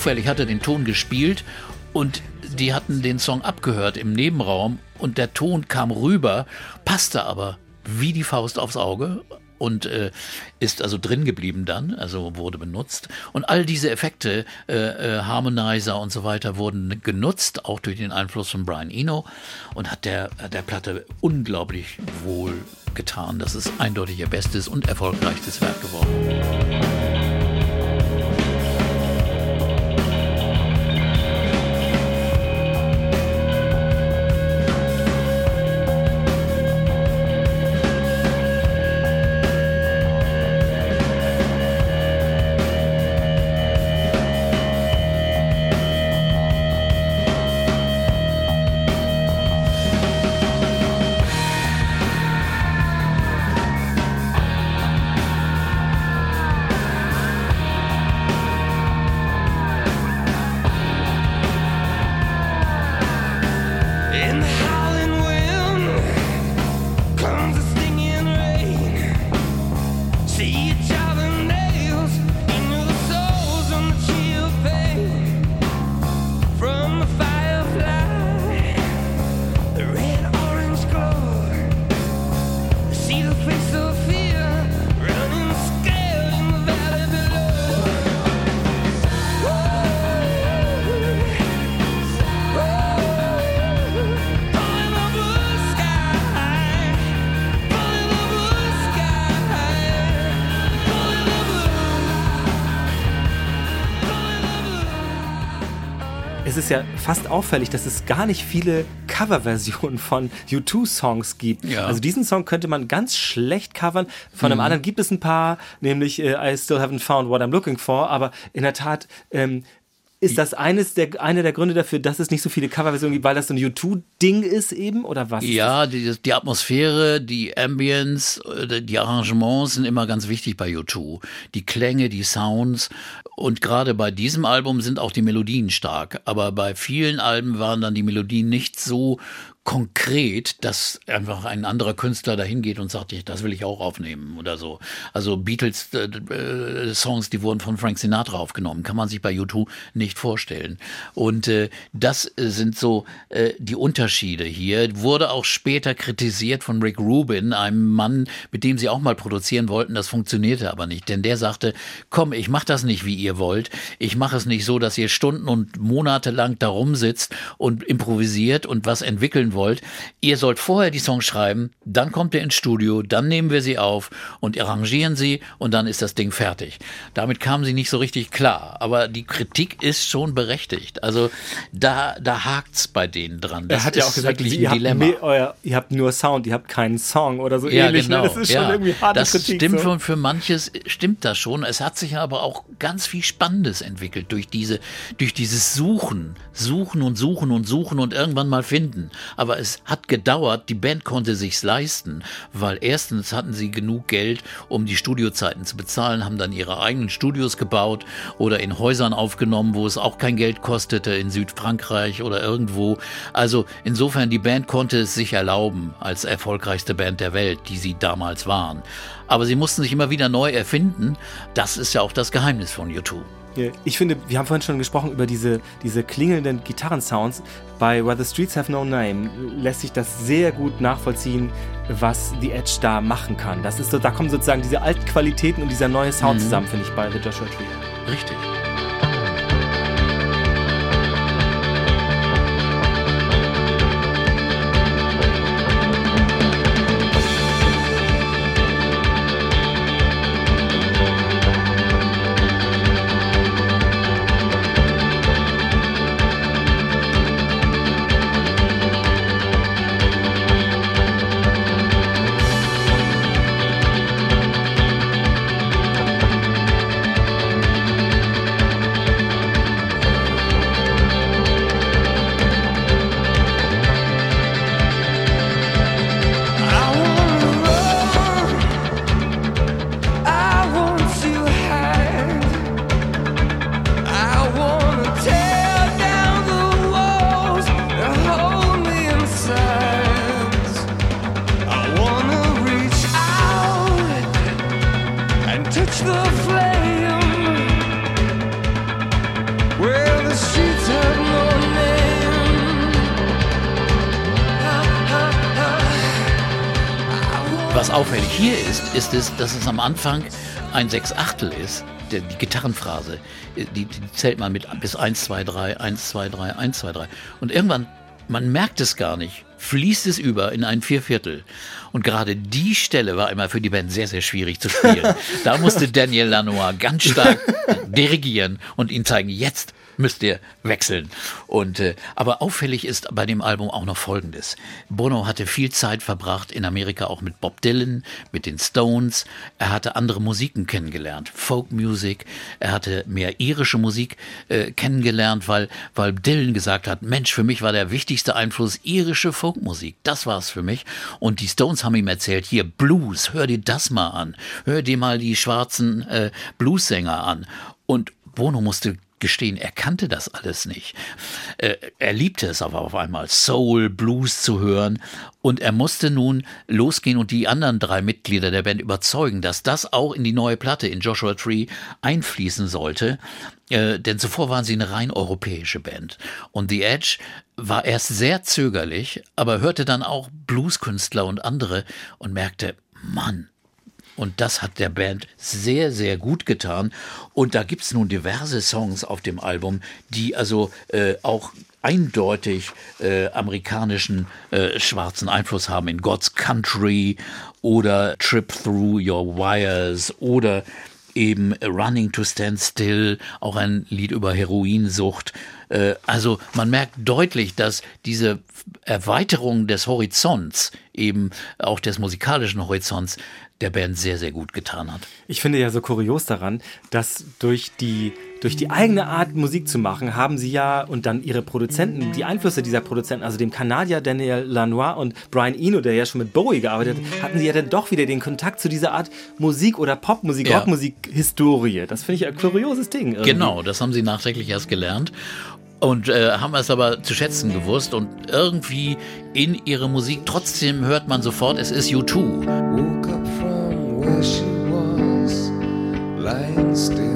Zufällig hat er den Ton gespielt und die hatten den Song abgehört im Nebenraum und der Ton kam rüber, passte aber wie die Faust aufs Auge und äh, ist also drin geblieben dann, also wurde benutzt. Und all diese Effekte, äh, äh, Harmonizer und so weiter, wurden genutzt, auch durch den Einfluss von Brian Eno und hat der, der Platte unglaublich wohl getan. Das ist eindeutig ihr bestes und erfolgreichstes Werk geworden. Fast auffällig, dass es gar nicht viele Coverversionen von U2-Songs gibt. Ja. Also diesen Song könnte man ganz schlecht covern. Von einem anderen gibt es ein paar, nämlich äh, I Still Haven't Found What I'm Looking For, aber in der Tat ähm, ist das eines der, einer der Gründe dafür, dass es nicht so viele Coverversionen gibt, weil das so ein U2-Ding ist eben, oder was? Ja, die, die Atmosphäre, die Ambience, äh, die Arrangements sind immer ganz wichtig bei U2. Die Klänge, die Sounds. Und gerade bei diesem Album sind auch die Melodien stark. Aber bei vielen Alben waren dann die Melodien nicht so konkret, dass einfach ein anderer Künstler dahin geht und sagt, das will ich auch aufnehmen oder so. Also Beatles äh, äh, die wurden von Frank Sinatra aufgenommen, kann man sich bei U2 nicht vorstellen. Und äh, das sind so äh, die Unterschiede hier. Wurde auch später kritisiert von Rick Rubin, einem Mann, mit dem sie auch mal produzieren wollten. Das funktionierte aber nicht, denn der sagte, komm, ich mache das nicht, wie ihr wollt. Ich mache es nicht so, dass ihr Stunden und Monate lang da rumsitzt und improvisiert und was entwickeln wollt. Ihr sollt vorher die Songs schreiben, dann kommt ihr ins Studio, dann nehmen wir sie auf und arrangieren sie und dann ist das Ding fertig. Damit kamen sie nicht so richtig klar, aber die Kritik ist schon berechtigt. Also da, da hakt's bei denen dran. Das er hat ja auch gesagt, wirklich ihr ein habt, Dilemma. me- euer, ihr habt nur Sound, ihr habt keinen Song oder so Ja, ähnlich. genau. Ne? Das ist schon ja. irgendwie harte das Kritik. stimmt so. schon für manches stimmt das schon. Es hat sich aber auch ganz viel Spannendes entwickelt durch diese, durch dieses Suchen, Suchen und Suchen und Suchen und irgendwann mal finden. Aber es hat gedauert. Die Band konnte sich's leisten, weil erstens hatten sie genug Geld, um die Studiozeiten zu bezahlen, haben dann ihre eigenen Studios gebaut oder in Häusern aufgenommen, wo es auch kein Geld kostete, in Südfrankreich oder irgendwo. Also insofern die Band konnte es sich erlauben als erfolgreichste Band der Welt, die sie damals waren. Aber sie mussten sich immer wieder neu erfinden. Das ist ja auch das Geheimnis von U2. Ich finde, wir haben vorhin schon gesprochen über diese, diese klingelnden Gitarrensounds. Bei Where the Streets Have No Name lässt sich das sehr gut nachvollziehen, was The Edge da machen kann. Das ist so, da kommen sozusagen diese alten Qualitäten und dieser neue Sound zusammen, finde ich, bei The Joshua Tree. Richtig. Was auffällig hier ist, ist es, dass es am Anfang ein Sechsachtel ist. Die Gitarrenphrase, die, die zählt man mit bis 1, 2, 3, 1, 2, 3, 1, 2, 3. Und irgendwann, man merkt es gar nicht, fließt es über in ein Vierviertel. Und gerade die Stelle war immer für die Band sehr, sehr schwierig zu spielen. da musste Daniel Lanois ganz stark dirigieren und ihnen zeigen, jetzt müsst ihr wechseln. Und äh, aber auffällig ist bei dem Album auch noch Folgendes: Bono hatte viel Zeit verbracht in Amerika auch mit Bob Dylan, mit den Stones. Er hatte andere Musiken kennengelernt, Folk Music. Er hatte mehr irische Musik äh, kennengelernt, weil weil Dylan gesagt hat: Mensch, für mich war der wichtigste Einfluss irische Folkmusik. Das war's für mich. Und die Stones haben ihm erzählt: Hier Blues, hör dir das mal an, hör dir mal die schwarzen äh, Bluessänger an. Und Bono musste gestehen, er kannte das alles nicht. Äh, er liebte es aber auf einmal, Soul, Blues zu hören. Und er musste nun losgehen und die anderen drei Mitglieder der Band überzeugen, dass das auch in die neue Platte, in Joshua Tree, einfließen sollte. Äh, denn zuvor waren sie eine rein europäische Band. Und The Edge war erst sehr zögerlich, aber hörte dann auch Blueskünstler und andere und merkte, Mann, und das hat der Band sehr, sehr gut getan. Und da gibt's nun diverse Songs auf dem Album, die also äh, auch eindeutig äh, amerikanischen äh, schwarzen Einfluss haben in God's Country oder Trip Through Your Wires oder eben Running to Stand Still, auch ein Lied über Heroinsucht. Äh, Also man merkt deutlich, dass diese Erweiterung des Horizonts, eben auch des musikalischen Horizonts, der Band sehr, sehr gut getan hat. Ich finde ja so kurios daran, dass durch die, durch die eigene Art Musik zu machen, haben sie ja und dann ihre Produzenten, die Einflüsse dieser Produzenten, also dem Kanadier Daniel Lanois und Brian Eno, der ja schon mit Bowie gearbeitet hat, hatten sie ja dann doch wieder den Kontakt zu dieser Art Musik oder Popmusik, Ja. Rockmusik-Historie. Das finde ich ein kurioses Ding. Irgendwie. Genau, das haben sie nachträglich erst gelernt. Und äh, haben es aber zu schätzen gewusst und irgendwie in ihre Musik, trotzdem hört man sofort, es ist U2. Where she was, lying still.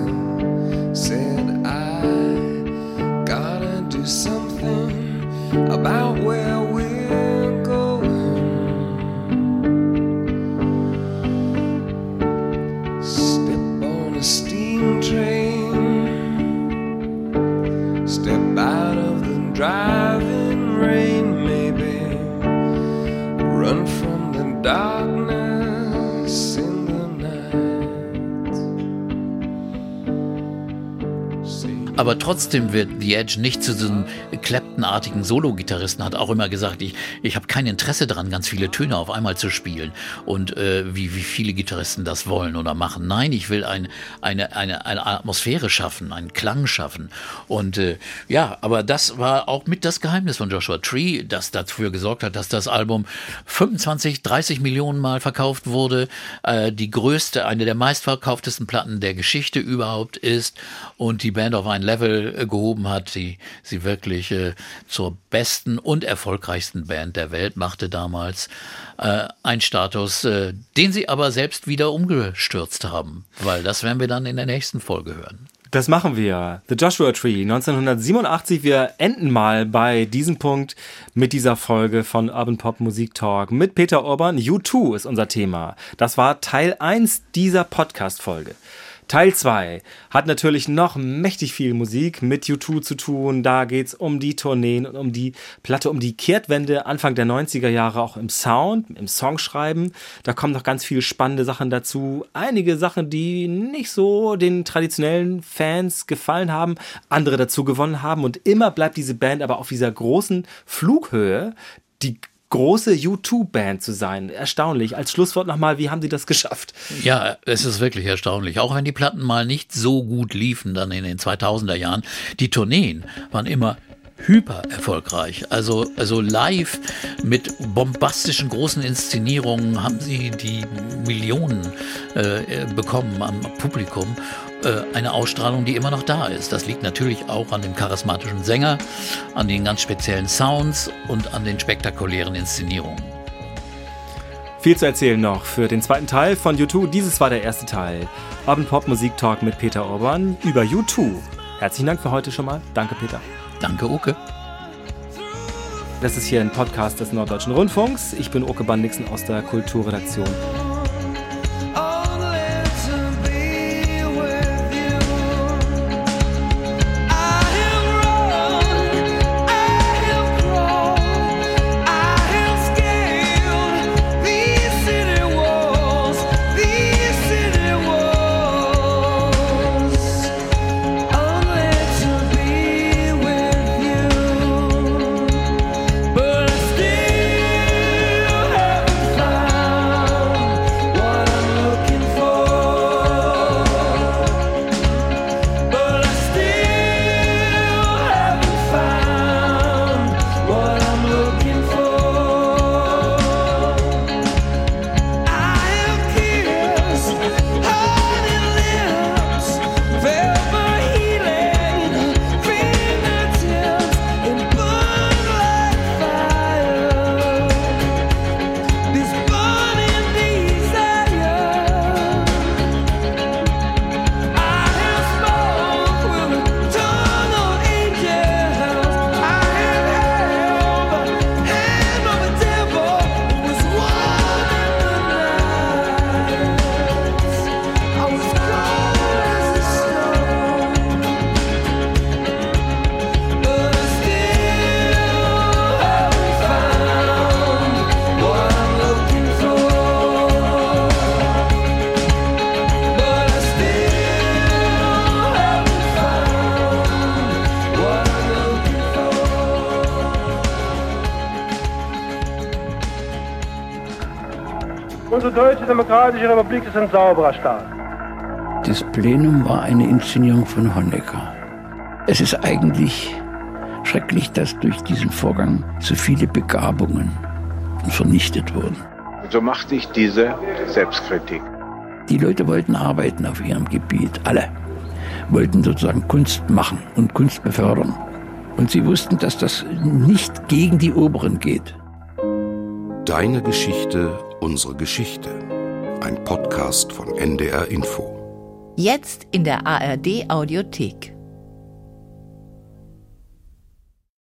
Trotzdem wird The Edge nicht zu einem Clapton-artigen Solo-Gitarristen, hat auch immer gesagt, ich, ich habe kein Interesse daran, ganz viele Töne auf einmal zu spielen. Und äh, wie, wie viele Gitarristen das wollen oder machen. Nein, ich will ein, eine, eine, eine Atmosphäre schaffen, einen Klang schaffen. Und äh, ja, aber das war auch mit das Geheimnis von Joshua Tree, das dafür gesorgt hat, dass das Album 25, 30 Millionen Mal verkauft wurde. Äh, die größte, eine der meistverkauftesten Platten der Geschichte überhaupt ist und die Band auf ein Level äh, gehoben hat, die sie wirklich äh, zur besten und erfolgreichsten Band der Welt machte damals. Äh, ein Status, äh, den sie aber selbst wieder umgestürzt haben, weil das werden wir dann in der nächsten Folge hören. Das machen wir. The Joshua Tree 1987. Wir enden mal bei diesem Punkt mit dieser Folge von Urban Pop Musik Talk mit Peter Orban. U2 ist unser Thema. Das war Teil 1 dieser Podcast-Folge. Teil 2 hat natürlich noch mächtig viel Musik mit U2 zu tun. Da geht's um die Tourneen und um die Platte, um die Kehrtwende Anfang der 90er Jahre auch im Sound, im Songschreiben. Da kommen noch ganz viele spannende Sachen dazu. Einige Sachen, die nicht so den traditionellen Fans gefallen haben, andere dazu gewonnen haben. Und immer bleibt diese Band aber auf dieser großen Flughöhe, die große U2-Band zu sein. Erstaunlich. Als Schlusswort nochmal, wie haben sie das geschafft? Ja, es ist wirklich erstaunlich. Auch wenn die Platten mal nicht so gut liefen, dann in den 2000er Jahren, die Tourneen waren immer hyper erfolgreich. Also, also live mit bombastischen großen Inszenierungen haben sie die Millionen äh, bekommen am Publikum. Äh, eine Ausstrahlung, die immer noch da ist. Das liegt natürlich auch an dem charismatischen Sänger, an den ganz speziellen Sounds und an den spektakulären Inszenierungen. Viel zu erzählen noch für den zweiten Teil von U2. Dieses war der erste Teil. Abend Pop Musik Talk mit Peter Orban über U2. Herzlichen Dank für heute schon mal. Danke, Peter. Danke, Uke. Das ist hier ein Podcast des Norddeutschen Rundfunks. Ich bin Oke Bandixen aus der Kulturredaktion. Republik ist ein sauberer Staat. Das Plenum war eine Inszenierung von Honecker. Es ist eigentlich schrecklich, dass durch diesen Vorgang so viele Begabungen vernichtet wurden. So machte ich diese Selbstkritik. Die Leute wollten arbeiten auf ihrem Gebiet, alle. Wollten sozusagen Kunst machen und Kunst befördern. Und sie wussten, dass das nicht gegen die Oberen geht. Deine Geschichte, unsere Geschichte. Ein Podcast von NDR Info. Jetzt in der ARD Audiothek.